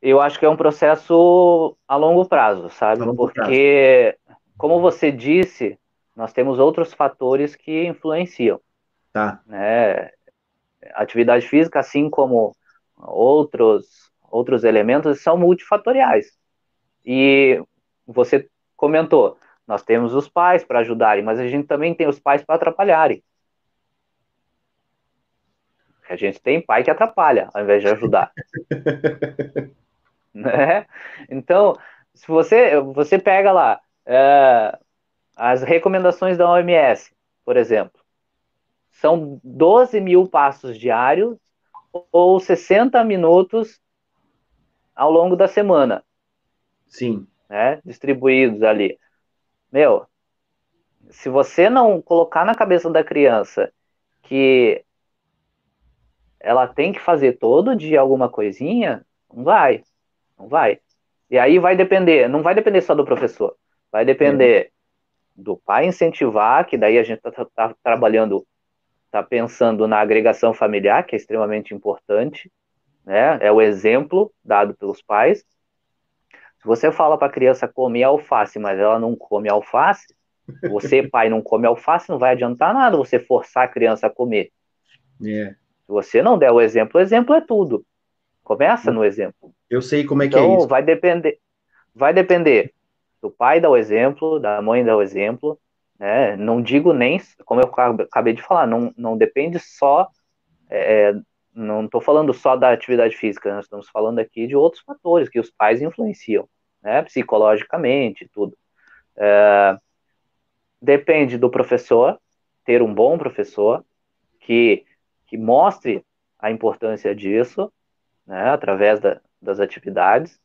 Eu acho que é um processo a longo prazo, sabe? Longo Porque, prazo. como você disse, nós temos outros fatores que influenciam. Tá. Né? Atividade física, assim como outros, outros elementos, são multifatoriais. E você comentou, nós temos os pais para ajudarem, mas a gente também tem os pais para atrapalharem. A gente tem pai que atrapalha, ao invés de ajudar. né? Então, se você, você pega lá, é, as recomendações da OMS, por exemplo, são 12 mil passos diários ou 60 minutos ao longo da semana. Sim. Né, distribuídos ali. Meu, se você não colocar na cabeça da criança que ela tem que fazer todo dia alguma coisinha, não vai. Não vai. E aí vai depender, não vai depender só do professor vai depender do pai incentivar, que daí a gente está tá trabalhando, está pensando na agregação familiar, que é extremamente importante, né? É o exemplo dado pelos pais. Se você fala para a criança comer alface, mas ela não come alface, você, pai, não come alface, não vai adiantar nada você forçar a criança a comer. É. Se você não der o exemplo, o exemplo é tudo. Começa no exemplo. Eu sei como é que então, é isso. vai depender, vai depender do pai dar o exemplo, da mãe dar o exemplo, né? Não digo nem, como eu acabei de falar, não, não depende só, é, é não estou falando só da atividade física, nós estamos falando aqui de outros fatores que os pais influenciam, né? Psicologicamente, tudo. É, depende do professor, ter um bom professor que, que mostre a importância disso, né, através da, das atividades.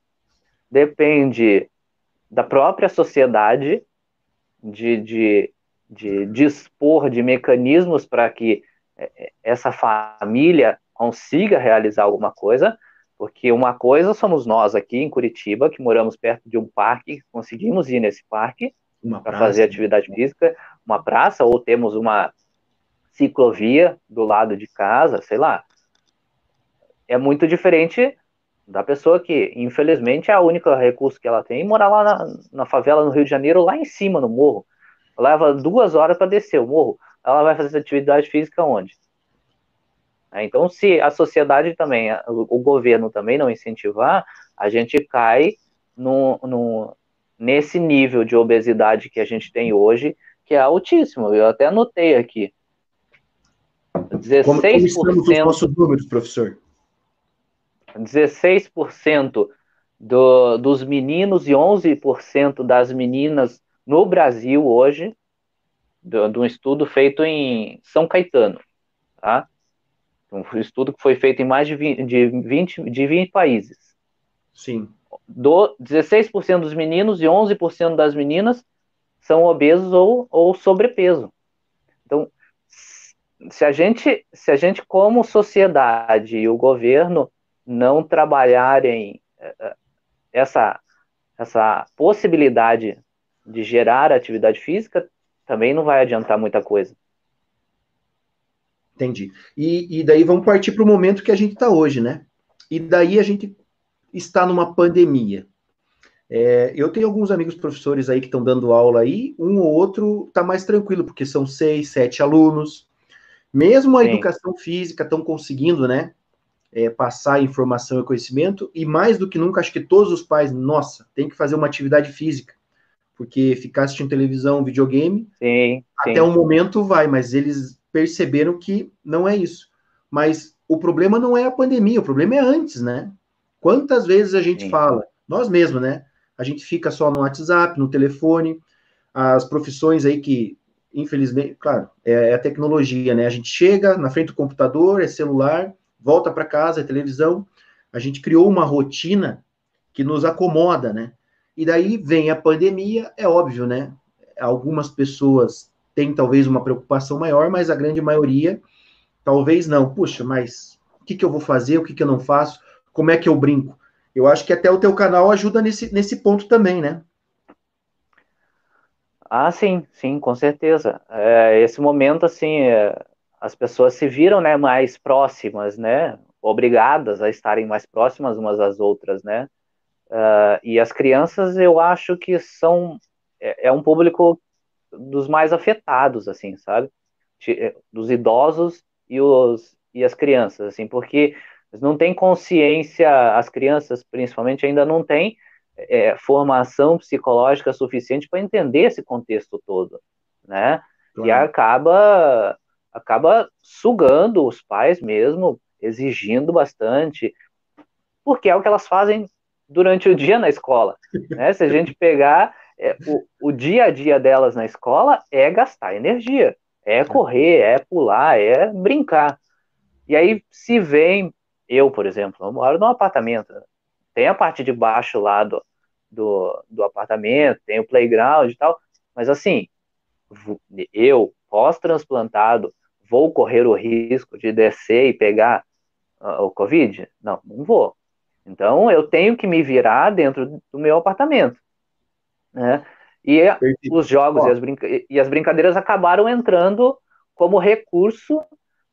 Depende da própria sociedade de, de, de dispor de mecanismos para que é, é, essa família consiga realizar alguma coisa, porque uma coisa somos nós aqui em Curitiba, que moramos perto de um parque, conseguimos ir nesse parque para fazer atividade física, uma praça, ou temos uma ciclovia do lado de casa, sei lá. É muito diferente da pessoa que, infelizmente, é o único recurso que ela tem, morar lá na, na favela no Rio de Janeiro, lá em cima, no morro. Leva duas horas para descer o morro. Ela vai fazer atividade física onde? É, então, se a sociedade também, o governo também não incentivar, a gente cai no, no, nesse nível de obesidade que a gente tem hoje, que é altíssimo. Eu até anotei aqui. 16%. Como, como estamos os nossos números, professor? 16% do, dos meninos e 11% das meninas no Brasil hoje, de um estudo feito em São Caetano, tá? Um estudo que foi feito em mais de 20, de 20, de 20 países. Sim. Do 16% dos meninos e 11% das meninas são obesos ou, ou sobrepeso. Então, se a gente, se a gente como sociedade e o governo não trabalharem eh, eh, essa, essa possibilidade de gerar atividade física, também não vai adiantar muita coisa. Entendi. E, e daí vamos partir para o momento que a gente está hoje, né? E daí a gente está numa pandemia. É, eu tenho alguns amigos professores aí que estão dando aula aí, um ou outro está mais tranquilo, porque são seis, sete alunos. Mesmo a Sim. educação física estão conseguindo, né? É, passar informação e conhecimento, e mais do que nunca, acho que todos os pais, nossa, tem que fazer uma atividade física, porque ficar assistindo televisão, videogame, sim, até sim. um momento vai, mas eles perceberam que não é isso. Mas o problema não é a pandemia, o problema é antes, né? Quantas vezes a gente sim. fala, nós mesmos, né? A gente fica só no WhatsApp, no telefone, as profissões aí que, infelizmente, claro, é, é a tecnologia, né? A gente chega na frente do computador, é celular, volta para casa, é televisão. A gente criou uma rotina que nos acomoda, né? E daí vem a pandemia, é óbvio, né? Algumas pessoas têm talvez uma preocupação maior, mas a grande maioria talvez não. Puxa, mas o que, que eu vou fazer? O que, que eu não faço? Como é que eu brinco? Eu acho que até o teu canal ajuda nesse, nesse ponto também, né? Ah, sim, sim, com certeza. É, esse momento, assim, é, as pessoas se viram, né, mais próximas, né, obrigadas a estarem mais próximas umas às outras, né, uh, e as crianças, eu acho que são, é, é, um público dos mais afetados, assim, sabe, é, dos idosos e, os, e as crianças, assim, porque não têm consciência, as crianças, principalmente, ainda não têm é, formação psicológica suficiente para entender esse contexto todo, né? Claro. E acaba acaba sugando os pais mesmo, exigindo bastante, porque é o que elas fazem durante o dia na escola. Né? Se a gente pegar é, o, o dia a dia delas na escola é gastar energia, é correr, é pular, é brincar. E aí se vem, eu, por exemplo, eu moro num apartamento, tem a parte de baixo lá do, do, do apartamento, tem o playground e tal, mas assim, eu, pós-transplantado, vou correr o risco de descer e pegar uh, o Covid? Não, não vou. Então, eu tenho que me virar dentro do meu apartamento. Né? E Perfeito. os jogos e as, e as brincadeiras acabaram entrando como recurso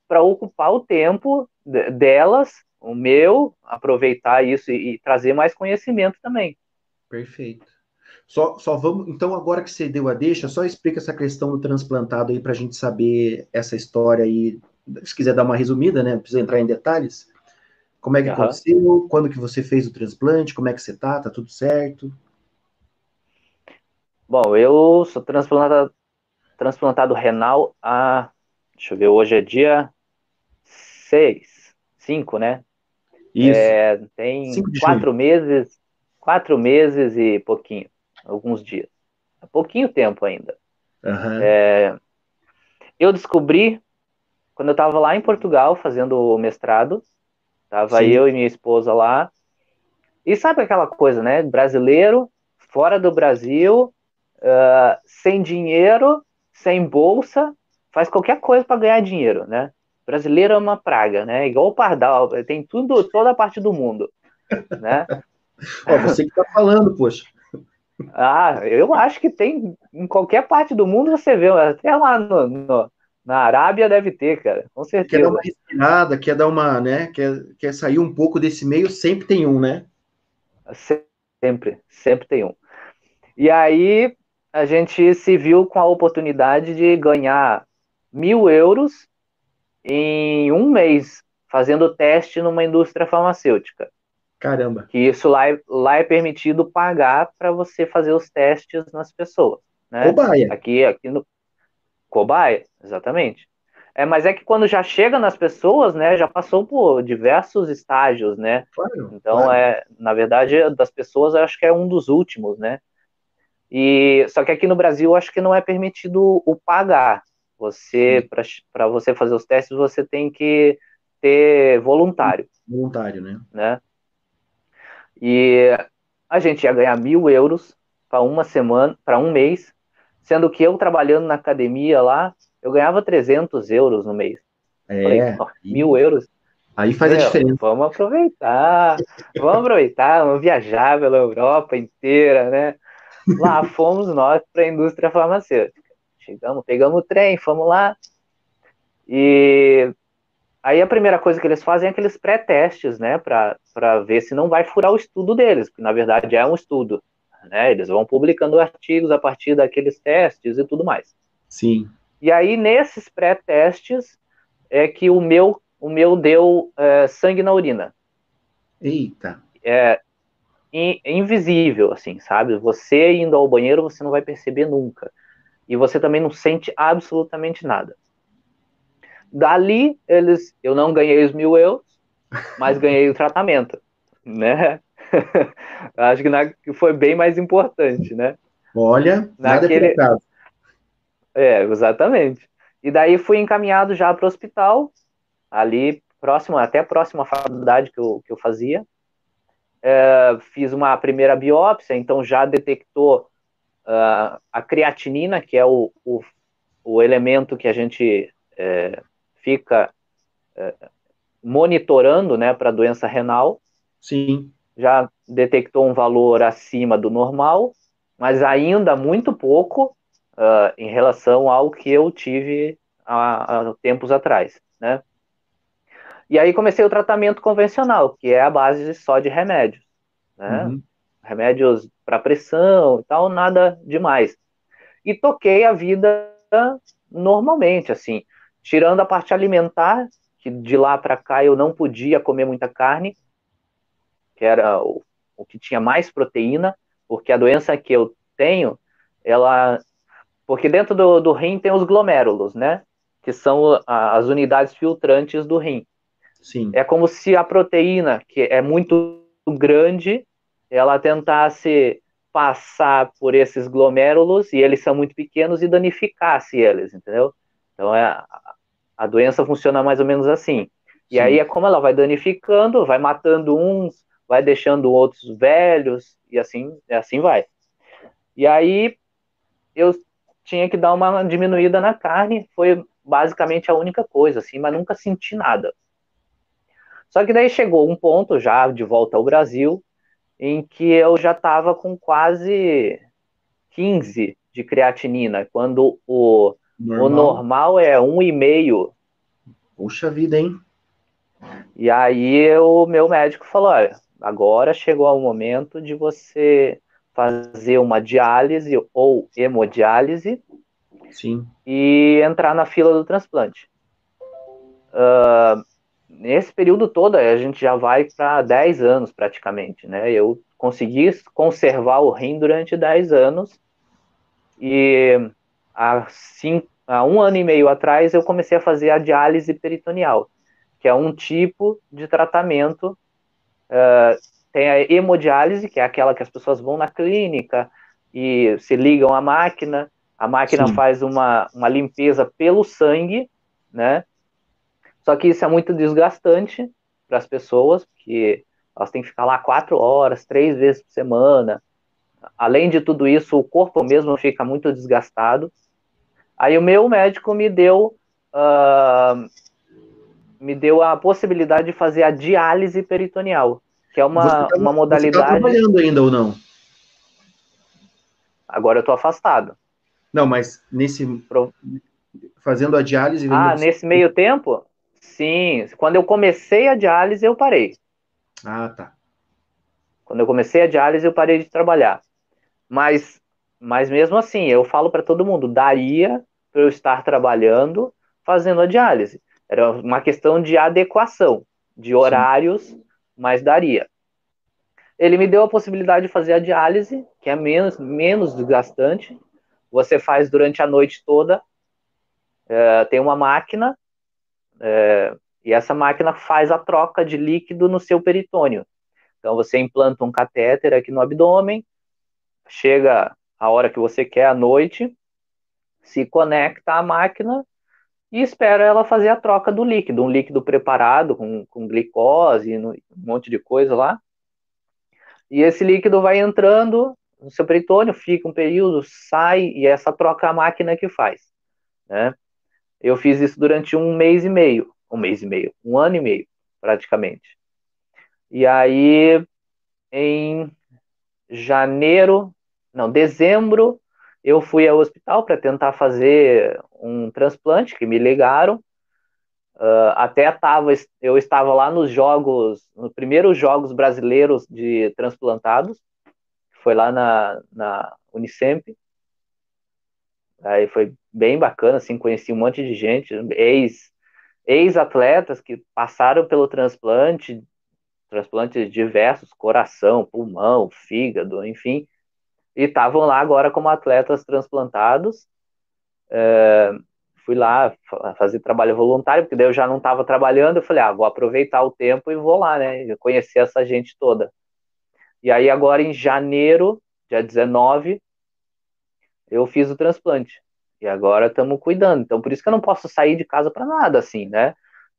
para ocupar o tempo delas, o meu, aproveitar isso e, e trazer mais conhecimento também. Perfeito. Só, só vamos. Então, agora que você deu a deixa, só explica essa questão do transplantado aí para a gente saber essa história aí. Se quiser dar uma resumida, né? Não precisa entrar em detalhes. Como é que uhum. aconteceu? Quando que você fez o transplante? Como é que você tá? Tá tudo certo? Bom, eu sou transplantado, transplantado renal há. Deixa eu ver, hoje é dia 6, 5, né? Isso. É, tem quatro meses, quatro meses e pouquinho alguns dias. Há pouquinho tempo ainda. Uhum. É, eu descobri quando eu estava lá em Portugal fazendo o mestrado, tava Sim. eu e minha esposa lá, e sabe aquela coisa, né? Brasileiro, fora do Brasil, uh, sem dinheiro, sem bolsa, faz qualquer coisa para ganhar dinheiro, né? Brasileiro é uma praga, né? Igual o pardal, tem tudo, toda a parte do mundo, né? Ó, você que tá falando, poxa. Ah, eu acho que tem em qualquer parte do mundo você vê, até lá no, no, na Arábia deve ter, cara, com certeza. Quer dar uma respirada, quer dar uma, né, quer, quer sair um pouco desse meio, sempre tem um, né? Sempre, sempre tem um. E aí a gente se viu com a oportunidade de ganhar mil euros em um mês fazendo teste numa indústria farmacêutica. Caramba. Que isso lá é, lá é permitido pagar para você fazer os testes nas pessoas. Né? Cobaia. Aqui, aqui no. Cobaia, exatamente. É, mas é que quando já chega nas pessoas, né, já passou por diversos estágios, né? Claro, então, claro. é, na verdade, das pessoas, eu acho que é um dos últimos, né? E só que aqui no Brasil, eu acho que não é permitido o pagar. Você, para você fazer os testes, você tem que ter voluntário. Voluntário, né? né? E a gente ia ganhar mil euros para uma semana, para um mês, sendo que eu trabalhando na academia lá, eu ganhava 300 euros no mês. É, Falei, mil euros. Aí faz Meu, a diferença. Vamos aproveitar, vamos aproveitar, vamos viajar pela Europa inteira, né? Lá fomos nós para a indústria farmacêutica. Chegamos, pegamos o trem, fomos lá. E Aí a primeira coisa que eles fazem é aqueles pré-testes, né, para ver se não vai furar o estudo deles, que na verdade é um estudo. Né? Eles vão publicando artigos a partir daqueles testes e tudo mais. Sim. E aí nesses pré-testes é que o meu o meu deu é, sangue na urina. Eita. É, in, invisível, assim, sabe? Você indo ao banheiro você não vai perceber nunca. E você também não sente absolutamente nada. Dali, eles, eu não ganhei os mil euros, mas ganhei o tratamento, né? Acho que, na, que foi bem mais importante, né? Olha, Naquele... nada é, é, exatamente. E daí fui encaminhado já para o hospital, ali próximo, até próximo à faculdade que eu, que eu fazia. É, fiz uma primeira biópsia, então já detectou uh, a creatinina, que é o, o, o elemento que a gente é, fica é, monitorando né, para doença renal. Sim. Já detectou um valor acima do normal, mas ainda muito pouco uh, em relação ao que eu tive há, há tempos atrás, né? E aí comecei o tratamento convencional, que é a base só de remédios, né? Uhum. Remédios para pressão e tal, nada demais. E toquei a vida normalmente, assim tirando a parte alimentar, que de lá para cá eu não podia comer muita carne, que era o, o que tinha mais proteína, porque a doença que eu tenho, ela. Porque dentro do, do rim tem os glomérulos, né? Que são as unidades filtrantes do rim. Sim. É como se a proteína, que é muito grande, ela tentasse passar por esses glomérulos e eles são muito pequenos e danificasse eles, entendeu? Então é a doença funciona mais ou menos assim. E Sim. aí é como ela vai danificando, vai matando uns, vai deixando outros velhos, e assim, assim vai. E aí eu tinha que dar uma diminuída na carne, foi basicamente a única coisa, assim, mas nunca senti nada. Só que daí chegou um ponto, já de volta ao Brasil, em que eu já estava com quase 15 de creatinina, quando o normal, o normal é 1,5. Puxa vida, hein? E aí o meu médico falou: olha, agora chegou o momento de você fazer uma diálise ou hemodiálise Sim. e entrar na fila do transplante. Uh, nesse período todo, a gente já vai para 10 anos praticamente, né? Eu consegui conservar o rim durante 10 anos e há, cinco, há um ano e meio atrás eu comecei a fazer a diálise peritoneal, que é um tipo de tratamento. Uh, tem a hemodiálise, que é aquela que as pessoas vão na clínica e se ligam à máquina, a máquina Sim. faz uma, uma limpeza pelo sangue, né? Só que isso é muito desgastante para as pessoas, porque elas têm que ficar lá quatro horas, três vezes por semana. Além de tudo isso, o corpo mesmo fica muito desgastado. Aí o meu médico me deu uh, me deu a possibilidade de fazer a diálise peritoneal, que é uma, tá, uma modalidade. Você tá trabalhando ainda ou não? Agora eu estou afastado. Não, mas nesse fazendo a diálise. Ah, nesse meio tempo? Sim, quando eu comecei a diálise, eu parei. Ah, tá. Quando eu comecei a diálise, eu parei de trabalhar. Mas, mas mesmo assim, eu falo para todo mundo, daria para eu estar trabalhando fazendo a diálise. Era uma questão de adequação, de horários, Sim. mas daria. Ele me deu a possibilidade de fazer a diálise, que é menos, menos desgastante. Você faz durante a noite toda. É, tem uma máquina é, e essa máquina faz a troca de líquido no seu peritônio. Então você implanta um catéter aqui no abdômen, chega a hora que você quer à noite, se conecta à máquina e espera ela fazer a troca do líquido, um líquido preparado com, com glicose, um monte de coisa lá. E esse líquido vai entrando no seu peritônio, fica um período, sai, e essa troca a máquina que faz. Né? Eu fiz isso durante um mês e meio, um mês e meio, um ano e meio, praticamente. E aí, em janeiro, não, dezembro, eu fui ao hospital para tentar fazer um transplante, que me ligaram. Uh, até tava, eu estava lá nos jogos, nos primeiros jogos brasileiros de transplantados, foi lá na, na Unicemp. Aí foi bem bacana, assim, conheci um monte de gente, ex, ex-atletas que passaram pelo transplante, transplantes diversos, coração, pulmão, fígado, enfim, e estavam lá agora como atletas transplantados. É, fui lá fazer trabalho voluntário, porque daí eu já não estava trabalhando, eu falei, ah, vou aproveitar o tempo e vou lá, né, conhecer essa gente toda. E aí agora em janeiro, dia 19, eu fiz o transplante. E agora estamos cuidando. Então, por isso que eu não posso sair de casa para nada, assim, né?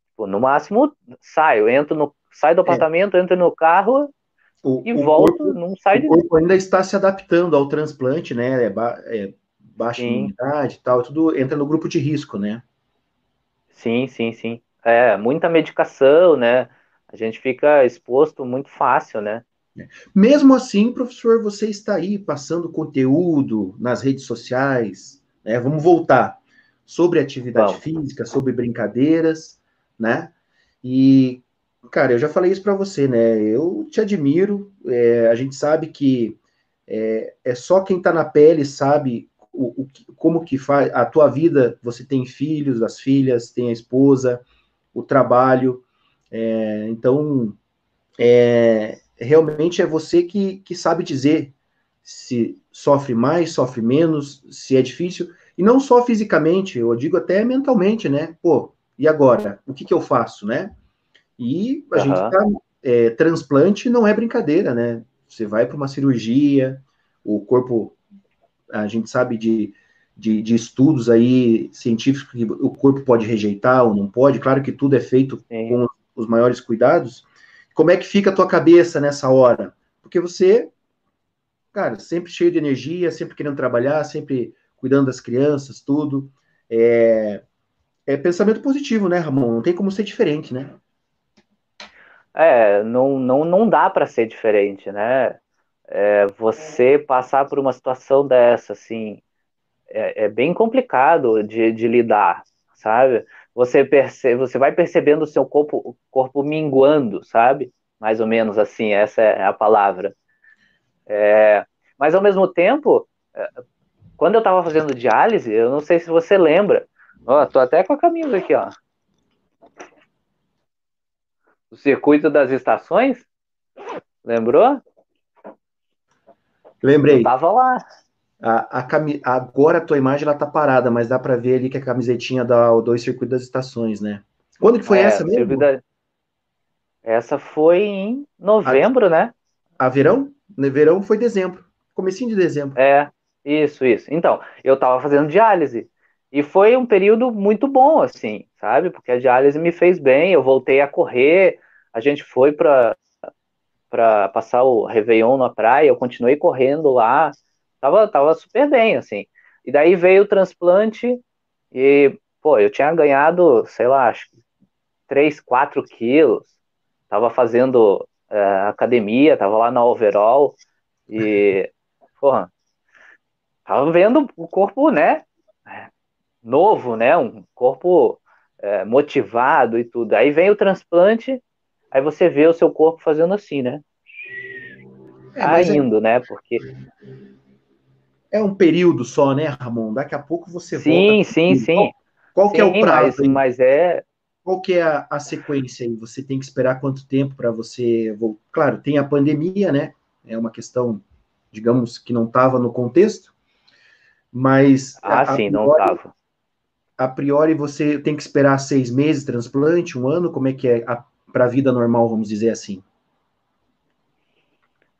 Tipo, no máximo, saio, entro no, saio do é. apartamento, é. entro no carro o, e o volto, corpo, não sai de. O corpo ainda está se adaptando ao transplante, né? É, ba é baixa sim. imunidade e tal, tudo entra no grupo de risco, né? Sim, sim, sim. É, muita medicação, né? A gente fica exposto muito fácil, né? Mesmo assim, professor, você está aí passando conteúdo nas redes sociais, né? Vamos voltar sobre atividade Bom. física, sobre brincadeiras, né? E, cara, eu já falei isso para você, né? Eu te admiro. É, a gente sabe que é, é só quem está na pele sabe o, o, como que faz a tua vida. Você tem filhos, as filhas, tem a esposa, o trabalho. É, então, é, realmente é você que, que sabe dizer se sofre mais, sofre menos, se é difícil, e não só fisicamente, eu digo até mentalmente, né? Pô, e agora? O que, que eu faço, né? E a uhum. gente tá, é, transplante não é brincadeira, né? Você vai para uma cirurgia, o corpo, a gente sabe de, de, de, estudos aí científicos que o corpo pode rejeitar ou não pode, claro que tudo é feito Sim. com os maiores cuidados, como é que fica a tua cabeça nessa hora? Porque você, cara, sempre cheio de energia, sempre querendo trabalhar, sempre cuidando das crianças, tudo. É, é pensamento positivo, né, Ramon? Não tem como ser diferente, né? É, não, não, não dá para ser diferente, né? é, você passar por uma situação dessa, assim, é, é bem complicado de, de, lidar, sabe? Você, percebe, você vai percebendo o seu corpo, corpo minguando, sabe? Mais ou menos assim, essa é a palavra. É, mas ao mesmo tempo, é, quando eu estava fazendo diálise, eu não sei se você lembra, ó, tô até com a camisa aqui, ó. O circuito das estações, lembrou? Lembrei. Eu tava lá. A, a cami... Agora a tua imagem ela tá parada, mas dá para ver ali que a camisetinha dá o dois circuitos das estações, né? Quando que foi é, essa mesmo? Da... Essa foi em novembro, a... né? A verão? No verão foi dezembro. Comecinho de dezembro. É, isso, isso. Então, eu tava fazendo diálise. E foi um período muito bom, assim, sabe? Porque a diálise me fez bem, eu voltei a correr, a gente foi para para passar o Réveillon na praia, eu continuei correndo lá, tava, tava super bem, assim. E daí veio o transplante e, pô, eu tinha ganhado, sei lá, acho que 3, 4 quilos, tava fazendo é, academia, tava lá na overall e, porra, tava vendo o corpo, né, novo, né, um corpo é, motivado e tudo. Aí vem o transplante Aí você vê o seu corpo fazendo assim, né? É, Caindo, é... né? Porque. É um período só, né, Ramon? Daqui a pouco você sim, volta. Sim, sim, sim. Qual, qual sim, que é o prazo? Mas, mas, é. Qual que é a, a, sequência aí? Você tem que esperar quanto tempo para você. Voltar? Claro, tem a pandemia, né? É uma questão, digamos, que não estava no contexto, mas. Ah, a, sim, não estava. A priori, você tem que esperar seis meses transplante, um ano? Como é que é? A, para a vida normal, vamos dizer assim?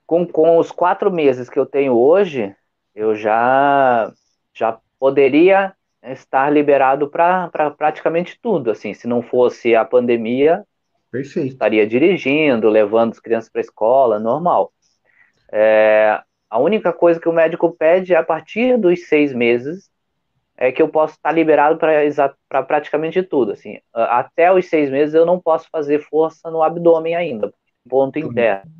Com, com os quatro meses que eu tenho hoje, eu já, já poderia estar liberado para pra praticamente tudo. Assim, se não fosse a pandemia, Perfeito. estaria dirigindo, levando as crianças para a escola, normal. É, a única coisa que o médico pede é a partir dos seis meses é que eu posso estar liberado para praticamente tudo. Assim, até os seis meses eu não posso fazer força no abdômen ainda, ponto interno.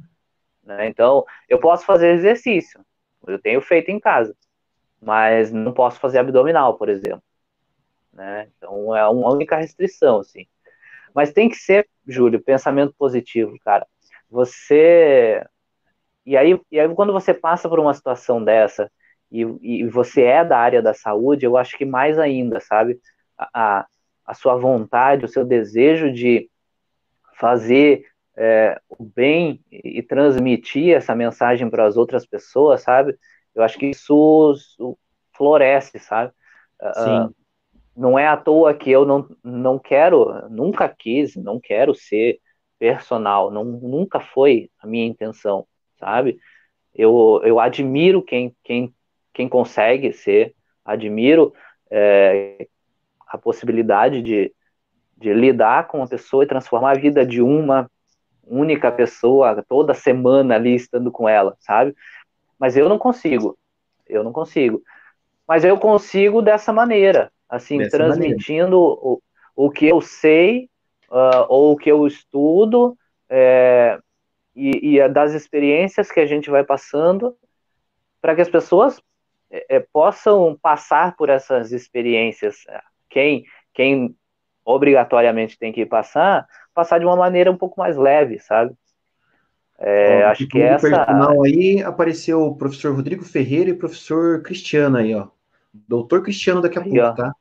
Né? Então, eu posso fazer exercício, eu tenho feito em casa, mas não posso fazer abdominal, por exemplo. Né? Então, é uma única restrição, assim. Mas tem que ser, Júlio, pensamento positivo, cara. Você. E aí, e aí, quando você passa por uma situação dessa, e, e você é da área da saúde, eu acho que mais ainda, sabe? A, a sua vontade, o seu desejo de fazer é, o bem e transmitir essa mensagem para as outras pessoas, sabe? Eu acho que isso, isso floresce, sabe? Ah, Sim. Uh, não é à toa que eu não, não quero, nunca quis, não quero ser personal, não, nunca foi a minha intenção, sabe? Eu, eu admiro quem, quem quem consegue ser, admiro é, a possibilidade de, de lidar com uma pessoa e transformar a vida de uma única pessoa toda semana ali estando com ela, sabe? Mas eu não consigo, eu não consigo. Mas eu consigo dessa maneira, assim, dessa transmitindo maneira. O, o que eu sei uh, ou o que eu estudo é, e, e das experiências que a gente vai passando para que as pessoas é, é, possam passar por essas experiências. Quem, quem obrigatoriamente tem que passar, passar de uma maneira um pouco mais leve, sabe? É, ó, acho que essa. personal aí apareceu o professor Rodrigo Ferreira e o professor Cristiano aí, ó. Doutor Cristiano daqui a aí, pouco, ó. tá?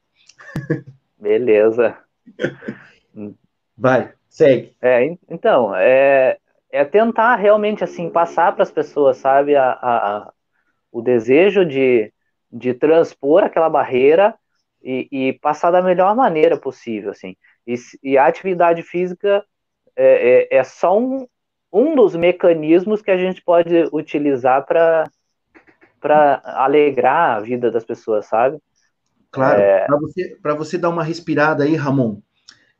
Beleza. Vai, segue. É, então, é, é tentar realmente assim passar para as pessoas, sabe, a, a, o desejo de, de transpor aquela barreira e, e passar da melhor maneira possível, assim. E, e a atividade física é, é, é, só um, um dos mecanismos que a gente pode utilizar para para alegrar a vida das pessoas, sabe? Claro. É... Para você, você dar uma respirada aí, Ramon,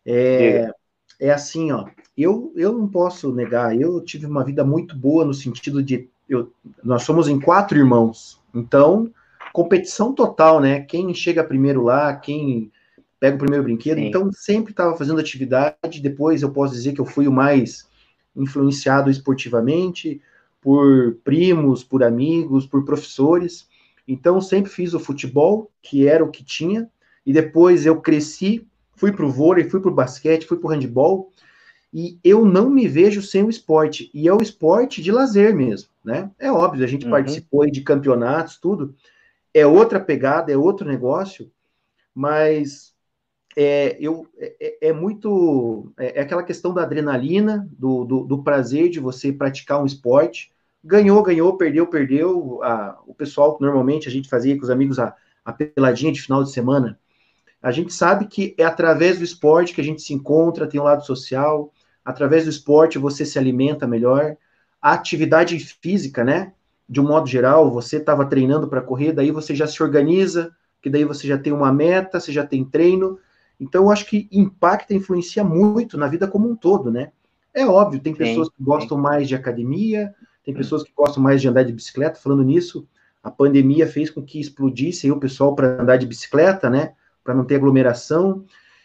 é, é assim, ó. Eu, eu não posso negar, eu tive uma vida muito boa no sentido de eu, nós somos em quatro irmãos, então competição total, né? Quem chega primeiro lá, quem pega o primeiro brinquedo, Sim. então sempre estava fazendo atividade. Depois eu posso dizer que eu fui o mais influenciado esportivamente, por primos, por amigos, por professores. Então, sempre fiz o futebol, que era o que tinha, e depois eu cresci, fui para o vôlei, fui para o basquete, fui para o handball, e eu não me vejo sem o esporte, e é o esporte de lazer mesmo, né? É óbvio, a gente uhum. participou de campeonatos, tudo, é outra pegada, é outro negócio, mas é, eu, é, é muito. É, é, aquela questão da adrenalina, do, do, do, prazer de você praticar um esporte. Ganhou, ganhou, perdeu, perdeu. A, o pessoal que normalmente a gente fazia com os amigos a, a peladinha de final de semana. A gente sabe que é através do esporte que a gente se encontra, tem um lado social, através do esporte você se alimenta melhor. A atividade física, né? De um modo geral, você estava treinando para correr, daí você já se organiza, que daí você já tem uma meta, você já tem treino. Então, eu acho que impacta, influencia muito na vida como um todo, né? É óbvio, tem pessoas sim, que gostam sim. mais de academia, tem hum. pessoas que gostam mais de andar de bicicleta. Falando nisso, a pandemia fez com que explodisse o pessoal para andar de bicicleta, né? Para não ter aglomeração.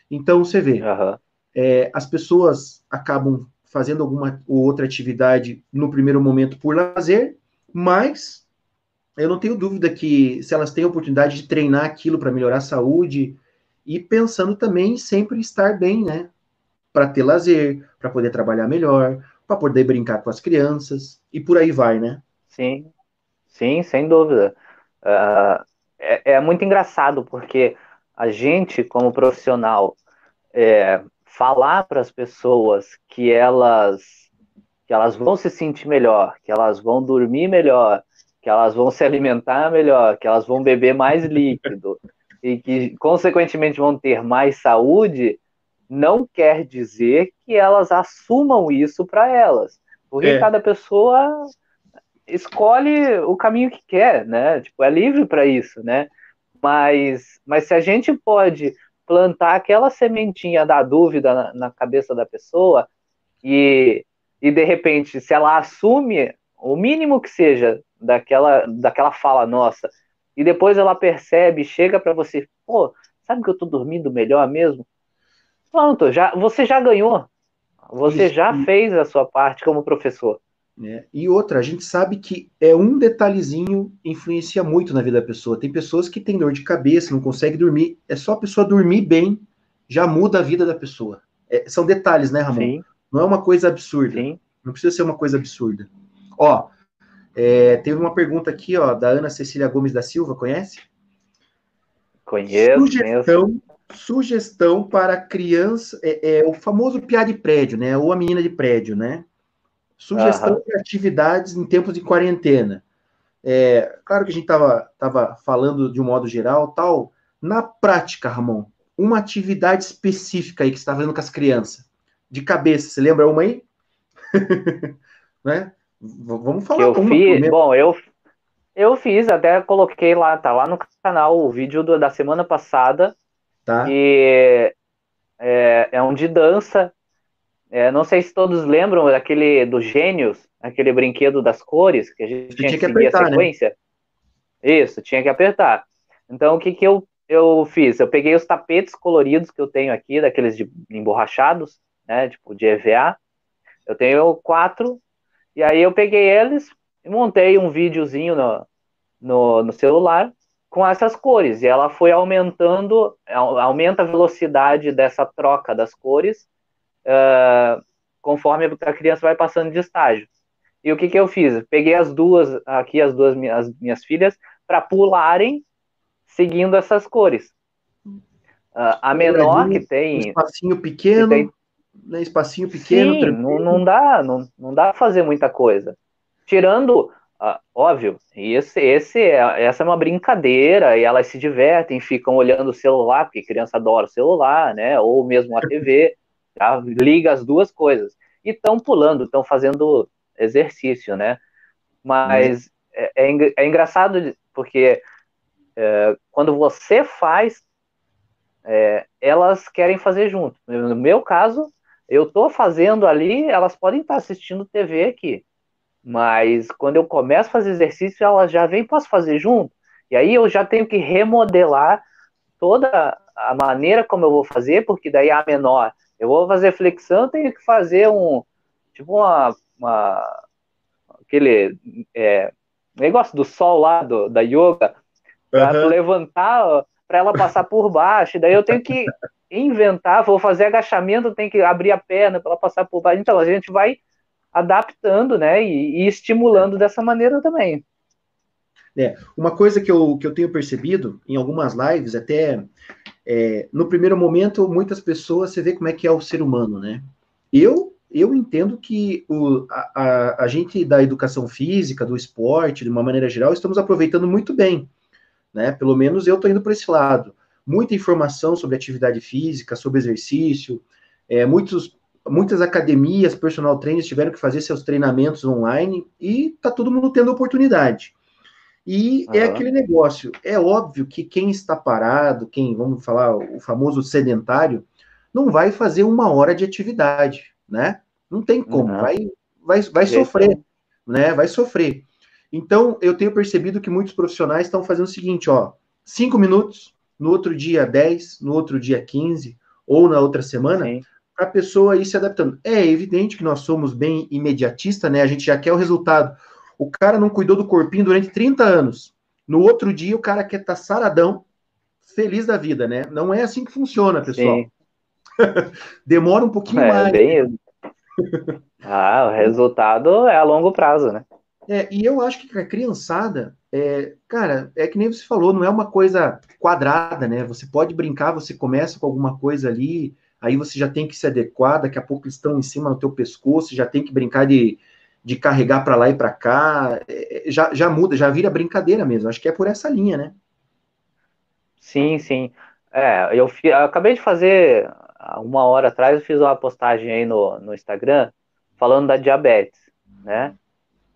Então, você vê, uhum. é, as pessoas acabam fazendo alguma ou outra atividade no primeiro momento por lazer, mas eu não tenho dúvida que se elas têm a oportunidade de treinar aquilo para melhorar a saúde e pensando também em sempre estar bem, né? Para ter lazer, para poder trabalhar melhor, para poder brincar com as crianças e por aí vai, né? Sim, sim, sem dúvida. Uh, é, é, muito engraçado porque a gente, como profissional, é, falar para as pessoas que elas que elas vão se sentir melhor, que elas vão dormir melhor, que elas vão se alimentar melhor, que elas vão beber mais líquido e que, consequentemente, vão ter mais saúde, não quer dizer que elas assumam isso para elas. Porque é. cada pessoa escolhe o caminho que quer, né? Tipo, é livre para isso, né? Mas, mas se a gente pode plantar aquela sementinha da dúvida na, na cabeça da pessoa e, e de repente, se ela assume o mínimo que seja daquela, daquela fala nossa, e depois ela percebe, chega para você, pô, sabe que eu tô dormindo melhor mesmo? Pronto, já, você já ganhou. Você Isso. já fez a sua parte como professor. É. E outra, a gente sabe que é um detalhezinho influencia muito na vida da pessoa. Tem pessoas que têm dor de cabeça, não conseguem dormir. É só a pessoa dormir bem, já muda a vida da pessoa. É, são detalhes, né, Ramon? Sim. Não é uma coisa absurda. Sim. Não precisa ser uma coisa absurda. Ó, é, teve uma pergunta aqui, ó, da Ana Cecília Gomes da Silva, conhece? Conheço. Sugestão, sugestão para criança, é, é, o famoso piá de prédio, né? Ou a menina de prédio, né? Sugestão Aham. de atividades em tempos de quarentena. É, claro que a gente estava tava falando de um modo geral, tal. Na prática, Ramon, uma atividade específica aí que você está fazendo com as crianças, de cabeça, você lembra uma aí? né? Vamos falar eu fiz, Bom, eu, eu fiz, até coloquei lá, tá lá no canal o vídeo do, da semana passada. Tá. E é, é um de dança. É, não sei se todos lembram daquele do Gênios, aquele brinquedo das cores, que a gente tinha, tinha que, seguir apertar, a né? sequência. Né? Isso, tinha que apertar. Então, o que, que eu, eu fiz? Eu peguei os tapetes coloridos que eu tenho aqui, daqueles de emborrachados, né, tipo de EVA. Eu tenho quatro e aí eu peguei eles e montei um videozinho no, no, no celular com essas cores. E ela foi aumentando, aumenta a velocidade dessa troca das cores uh, conforme a criança vai passando de estágio. E o que, que eu fiz? Peguei as duas, aqui as duas minhas, minhas filhas, para pularem seguindo essas cores. Uh, a menor que tem. Um espacinho pequeno. Que tem, né, espacinho pequeno. Sim, não, não dá, não, não dá pra fazer muita coisa. Tirando, uh, óbvio, esse, esse é, essa é uma brincadeira e elas se divertem, ficam olhando o celular, porque criança adora o celular, né? Ou mesmo a TV, tá? liga as duas coisas. E estão pulando, estão fazendo exercício, né? Mas é, é, é, engraçado porque é, quando você faz, é, elas querem fazer junto. No meu caso, eu estou fazendo ali, elas podem estar assistindo TV aqui. Mas quando eu começo a fazer exercício, elas já vêm, posso fazer junto? E aí eu já tenho que remodelar toda a maneira como eu vou fazer, porque daí a menor, eu vou fazer flexão, tenho que fazer um, tipo uma, uma aquele é, negócio do sol lá, do, da yoga, para uhum. levantar, para ela passar por baixo. Daí eu tenho que inventar, vou fazer agachamento, tem que abrir a perna para ela passar por baixo. Então a gente vai adaptando, né, e, e estimulando dessa maneira também. É, uma coisa que eu, que eu tenho percebido em algumas lives, até é, no primeiro momento, muitas pessoas, você vê como é que é o ser humano, né? Eu, eu entendo que o, a, a, a gente da educação física, do esporte, de uma maneira geral, estamos aproveitando muito bem, né? Pelo menos eu estou indo para esse lado. Muita informação sobre atividade física, sobre exercício, é, muitos muitas academias, personal trainers tiveram que fazer seus treinamentos online e tá todo mundo tendo oportunidade. E uhum. é aquele negócio. É óbvio que quem está parado, quem, vamos falar, o famoso sedentário, não vai fazer uma hora de atividade, né? Não tem como, uhum. vai, vai, vai sofrer, né? Vai sofrer. Então, eu tenho percebido que muitos profissionais estão fazendo o seguinte, ó, cinco minutos, no outro dia 10, no outro dia 15, ou na outra semana, para a pessoa ir se adaptando. É evidente que nós somos bem imediatistas, né? A gente já quer o resultado. O cara não cuidou do corpinho durante 30 anos. No outro dia, o cara quer estar tá saradão, feliz da vida, né? Não é assim que funciona, pessoal. Demora um pouquinho é, mais. Bem... ah, o resultado é a longo prazo, né? É, e eu acho que a criançada, é, cara, é que nem você falou, não é uma coisa quadrada, né? Você pode brincar, você começa com alguma coisa ali, aí você já tem que se adequar, daqui a pouco eles estão em cima do teu pescoço, já tem que brincar de, de carregar para lá e para cá, é, é, já, já muda, já vira brincadeira mesmo, acho que é por essa linha, né? Sim, sim. É, eu, eu acabei de fazer, uma hora atrás, eu fiz uma postagem aí no, no Instagram, falando da diabetes, né?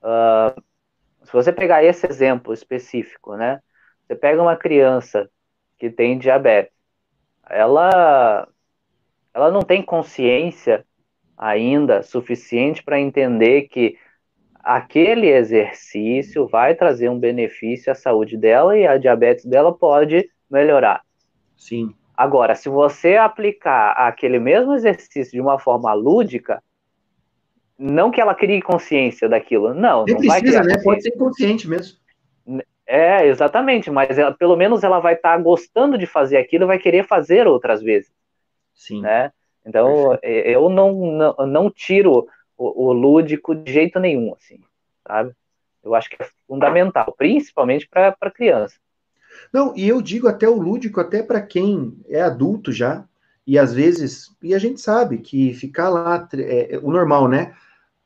Uh, se você pegar esse exemplo específico, né? Você pega uma criança que tem diabetes, ela ela não tem consciência ainda suficiente para entender que aquele exercício vai trazer um benefício à saúde dela e a diabetes dela pode melhorar. Sim. Agora, se você aplicar aquele mesmo exercício de uma forma lúdica, não que ela crie consciência daquilo, não. Nem não precisa, né? Pode ser inconsciente mesmo. É, exatamente, mas ela, pelo menos ela vai estar tá gostando de fazer aquilo e vai querer fazer outras vezes. Sim. Né? Então, eu não, não, não tiro o, o, lúdico de jeito nenhum, assim, sabe? Eu acho que é fundamental, principalmente para criança. Não, e eu digo até o lúdico, até para quem é adulto já, e às vezes, e a gente sabe que ficar lá, é, é, o normal, né?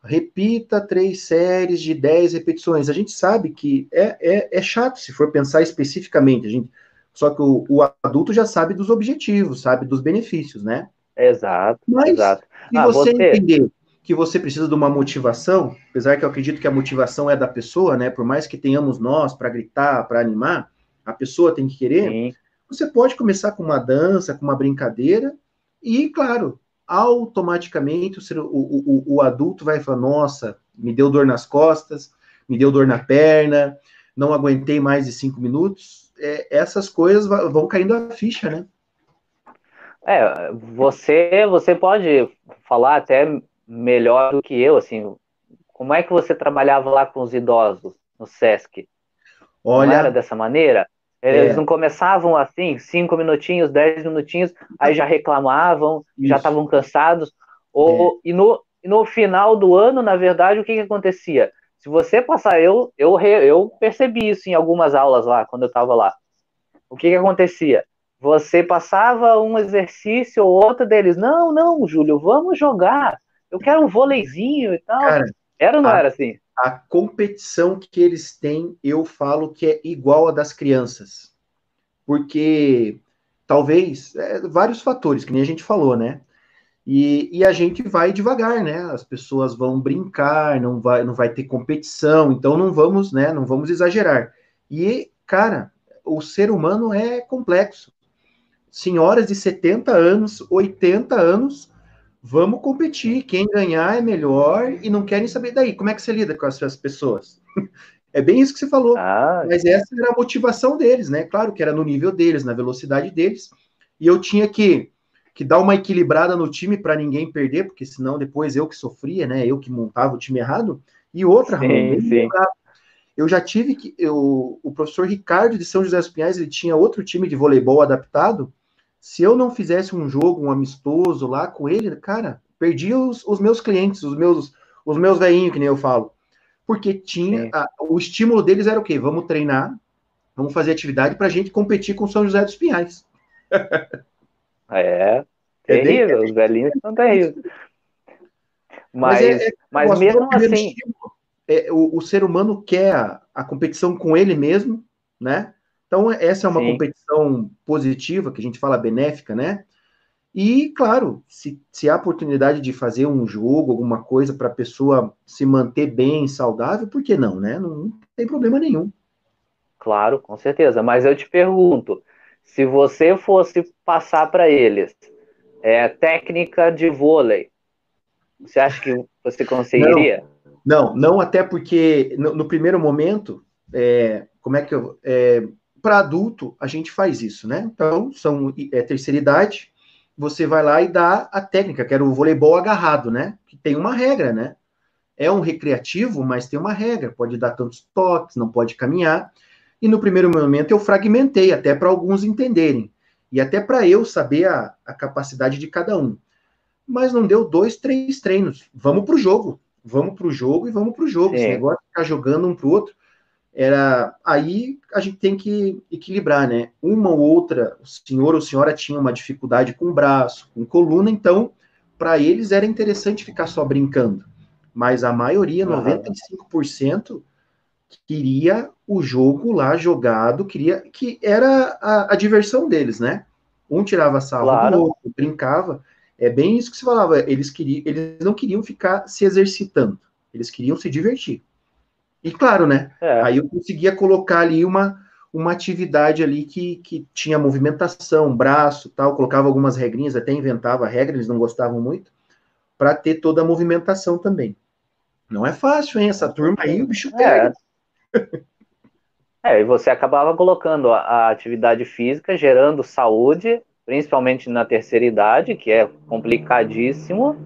Repita três séries de dez repetições. A gente sabe que é, é, é chato se for pensar especificamente. A gente, só que o, o adulto já sabe dos objetivos, sabe dos benefícios, né? Exato, Mas, exato. Se ah, você, você entender que você precisa de uma motivação, apesar que eu acredito que a motivação é da pessoa, né? Por mais que tenhamos nós para gritar, para animar, a pessoa tem que querer. Sim. Você pode começar com uma dança, com uma brincadeira, e, claro, automaticamente o, o, o, o adulto vai falar: nossa, me deu dor nas costas, me deu dor na perna, não aguentei mais de cinco minutos. É, essas coisas vão caindo a ficha, né? É, você, você pode falar até melhor do que eu, assim, como é que você trabalhava lá com os idosos no SESC? Olha, não era dessa maneira? Eles é. não começavam assim, cinco minutinhos, dez minutinhos, aí já reclamavam, Isso. já estavam cansados. Ou, é. e, no, e no final do ano, na verdade, o que, que acontecia? Se você passar, eu, eu, eu percebi isso em algumas aulas lá, quando eu estava lá. O que, que acontecia? Você passava um exercício ou outro deles, não, não, Júlio, vamos jogar. Eu quero um vôleizinho e tal. Cara, era ou não a, era assim? A competição que eles têm, eu falo que é igual a das crianças. Porque talvez, é, vários fatores, que nem a gente falou, né? E, e, a gente vai devagar, né? As pessoas vão brincar, não vai, não vai ter competição, então não vamos, né? Não vamos exagerar. E, cara, o ser humano é complexo senhoras de 70 anos, 80 anos, vamos competir. Quem ganhar é melhor e não querem saber daí. Como é que você lida com essas pessoas? É bem isso que você falou. Ah. Mas essa era a motivação deles, né? Claro que era no nível deles, na velocidade deles. E eu tinha que, que dar uma equilibrada no time para ninguém perder, porque senão depois eu que sofria, né? Eu que montava o time errado. E outra, sim, sim. Eu já tive que. Eu, o professor Ricardo de São José dos Pinhais, ele tinha outro time de voleibol adaptado. Se eu não fizesse um jogo, um amistoso lá com ele, cara, perdi os, os meus clientes, os meus, os meus veinhos, que nem eu falo. Porque tinha. A, o estímulo deles era o quê? Vamos treinar, vamos fazer atividade para a gente competir com São José dos Pinhais. é, terrível, é os velhinhos são terríveis. Mas, mas, é, é, mas mesmo assim. É, o, o, ser humano quer a, a, competição com ele mesmo, né? Então, essa é uma Sim. competição positiva, que a gente fala benéfica, né? E, claro, se, se há oportunidade de fazer um jogo, alguma coisa para a pessoa se manter bem, saudável, por que não, né? Não, não tem problema nenhum. Claro, com certeza. Mas eu te pergunto, se você fosse passar para eles é, técnica de vôlei, você acha que você conseguiria? Não, não, não até porque no, no primeiro momento, é, como é que eu. É, para adulto, a gente faz isso, né? Então, são é, terceira idade, você vai lá e dá a técnica, que era o voleibol agarrado, né? Que tem uma regra, né? É um recreativo, mas tem uma regra, pode dar tantos toques, não pode caminhar. E no primeiro momento eu fragmentei, até para alguns entenderem, e até para eu saber a, a capacidade de cada um mas não deu dois, três treinos. Vamos para o jogo, vamos para o jogo e vamos para o jogo. Esse negócio de ficar jogando um para o outro, era aí a gente tem que equilibrar, né? Uma ou outra, o senhor ou senhora tinha uma dificuldade com o braço, com coluna, então para eles era interessante ficar só brincando. Mas a maioria, uhum. 95%, queria o jogo lá jogado, queria que era a, a diversão deles, né? Um tirava sarro claro. do outro, brincava. É bem isso que se falava. Eles, queriam, eles não queriam ficar se exercitando, eles queriam se divertir. E claro, né? É. Aí eu conseguia colocar ali uma, uma atividade ali que, que tinha movimentação, braço, tal, colocava algumas regrinhas, até inventava regra, eles não gostavam muito, para ter toda a movimentação também. Não é fácil, hein? Essa turma aí, o bicho pega. É. é, e você acabava colocando a, a atividade física, gerando saúde principalmente na terceira idade, que é complicadíssimo,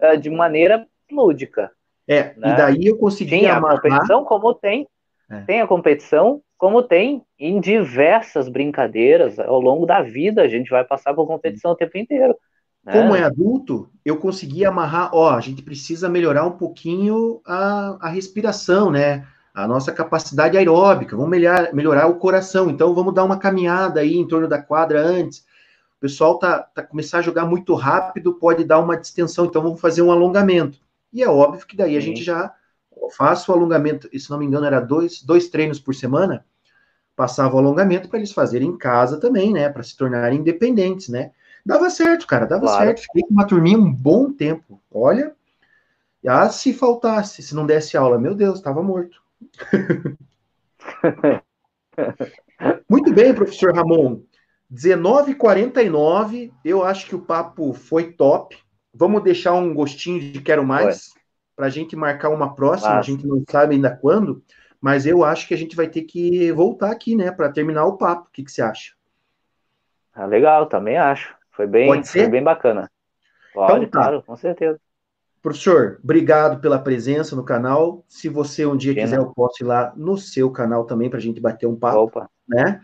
é, de maneira lúdica. É, né? e daí eu consegui Tem amarrar... a competição como tem, é. tem a competição como tem em diversas brincadeiras, ao longo da vida a gente vai passar por competição o tempo inteiro. Né? Como é adulto, eu consegui amarrar, ó, a gente precisa melhorar um pouquinho a, a respiração, né? A nossa capacidade aeróbica, vamos melhorar, melhorar o coração, então vamos dar uma caminhada aí em torno da quadra antes, o pessoal tá, tá começar a jogar muito rápido, pode dar uma distensão, então vamos fazer um alongamento. E é óbvio que daí a gente já faz o alongamento, se não me engano, era dois, dois treinos por semana, passava o alongamento para eles fazerem em casa também, né? Para se tornarem independentes, né? Dava certo, cara, dava claro. certo. Fiquei com uma turminha um bom tempo. Olha, ah, se faltasse, se não desse aula, meu Deus, estava morto. Muito bem, professor Ramon. 19h49, eu acho que o papo foi top. Vamos deixar um gostinho de quero mais para a gente marcar uma próxima. Nossa. A gente não sabe ainda quando, mas eu acho que a gente vai ter que voltar aqui, né, para terminar o papo. O que, que você acha? Ah, legal, também acho. Foi bem, foi bem bacana. Pode, então, tá. claro, com certeza. Professor, obrigado pela presença no canal. Se você um dia quiser, eu posso ir lá no seu canal também para a gente bater um papo, Opa. né?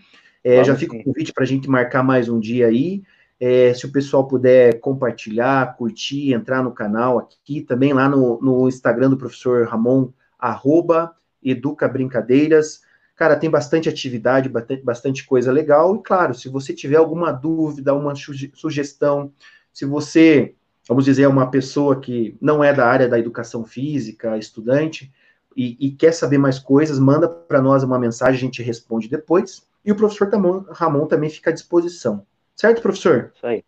É, já fica o convite para a gente marcar mais um dia aí. É, se o pessoal puder compartilhar, curtir, entrar no canal aqui, também lá no, no Instagram do professor Ramon, arroba Educa Brincadeiras. Cara, tem bastante atividade, bastante, coisa legal. E claro, se você tiver alguma dúvida, uma sugestão, se você, vamos dizer, é uma pessoa que não é da área da educação física, estudante, e, e quer saber mais coisas, manda para nós uma mensagem, a gente responde depois. E o professor Ramon também fica à disposição. Certo, professor? Isso aí.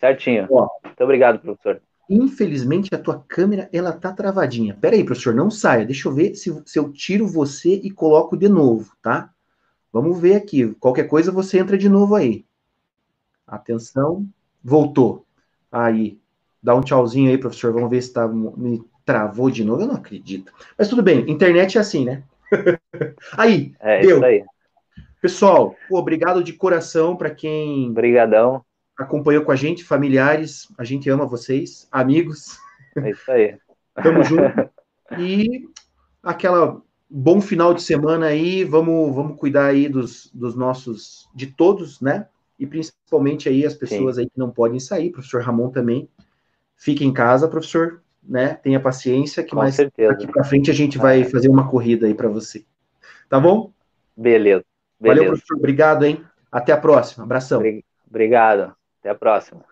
Certinho. Ó, Muito obrigado, professor. Infelizmente, a tua câmera, ela tá travadinha. Pera aí, professor, não saia. Deixa eu ver se, se eu tiro você e coloco de novo, tá? Vamos ver aqui. Qualquer coisa, você entra de novo aí. Atenção. Voltou. Aí. Dá um tchauzinho aí, professor. Vamos ver se tá, me travou de novo. Eu não acredito. Mas tudo bem. Internet é assim, né? aí. É deu. isso aí. Pessoal, obrigado de coração para quem Obrigadão. acompanhou com a gente, familiares, a gente ama vocês, amigos. É isso aí. Tamo junto. E aquela bom final de semana aí, vamos, vamos cuidar aí dos, dos nossos, de todos, né? E principalmente aí as pessoas Sim. aí que não podem sair, professor Ramon também. Fique em casa, professor, né? Tenha paciência que Com mais certeza. aqui para frente a gente vai fazer uma corrida aí para você. Tá bom? Beleza. Beleza. Valeu, professor. Obrigado, hein? Até a próxima. Abração. Obrigado. Até a próxima.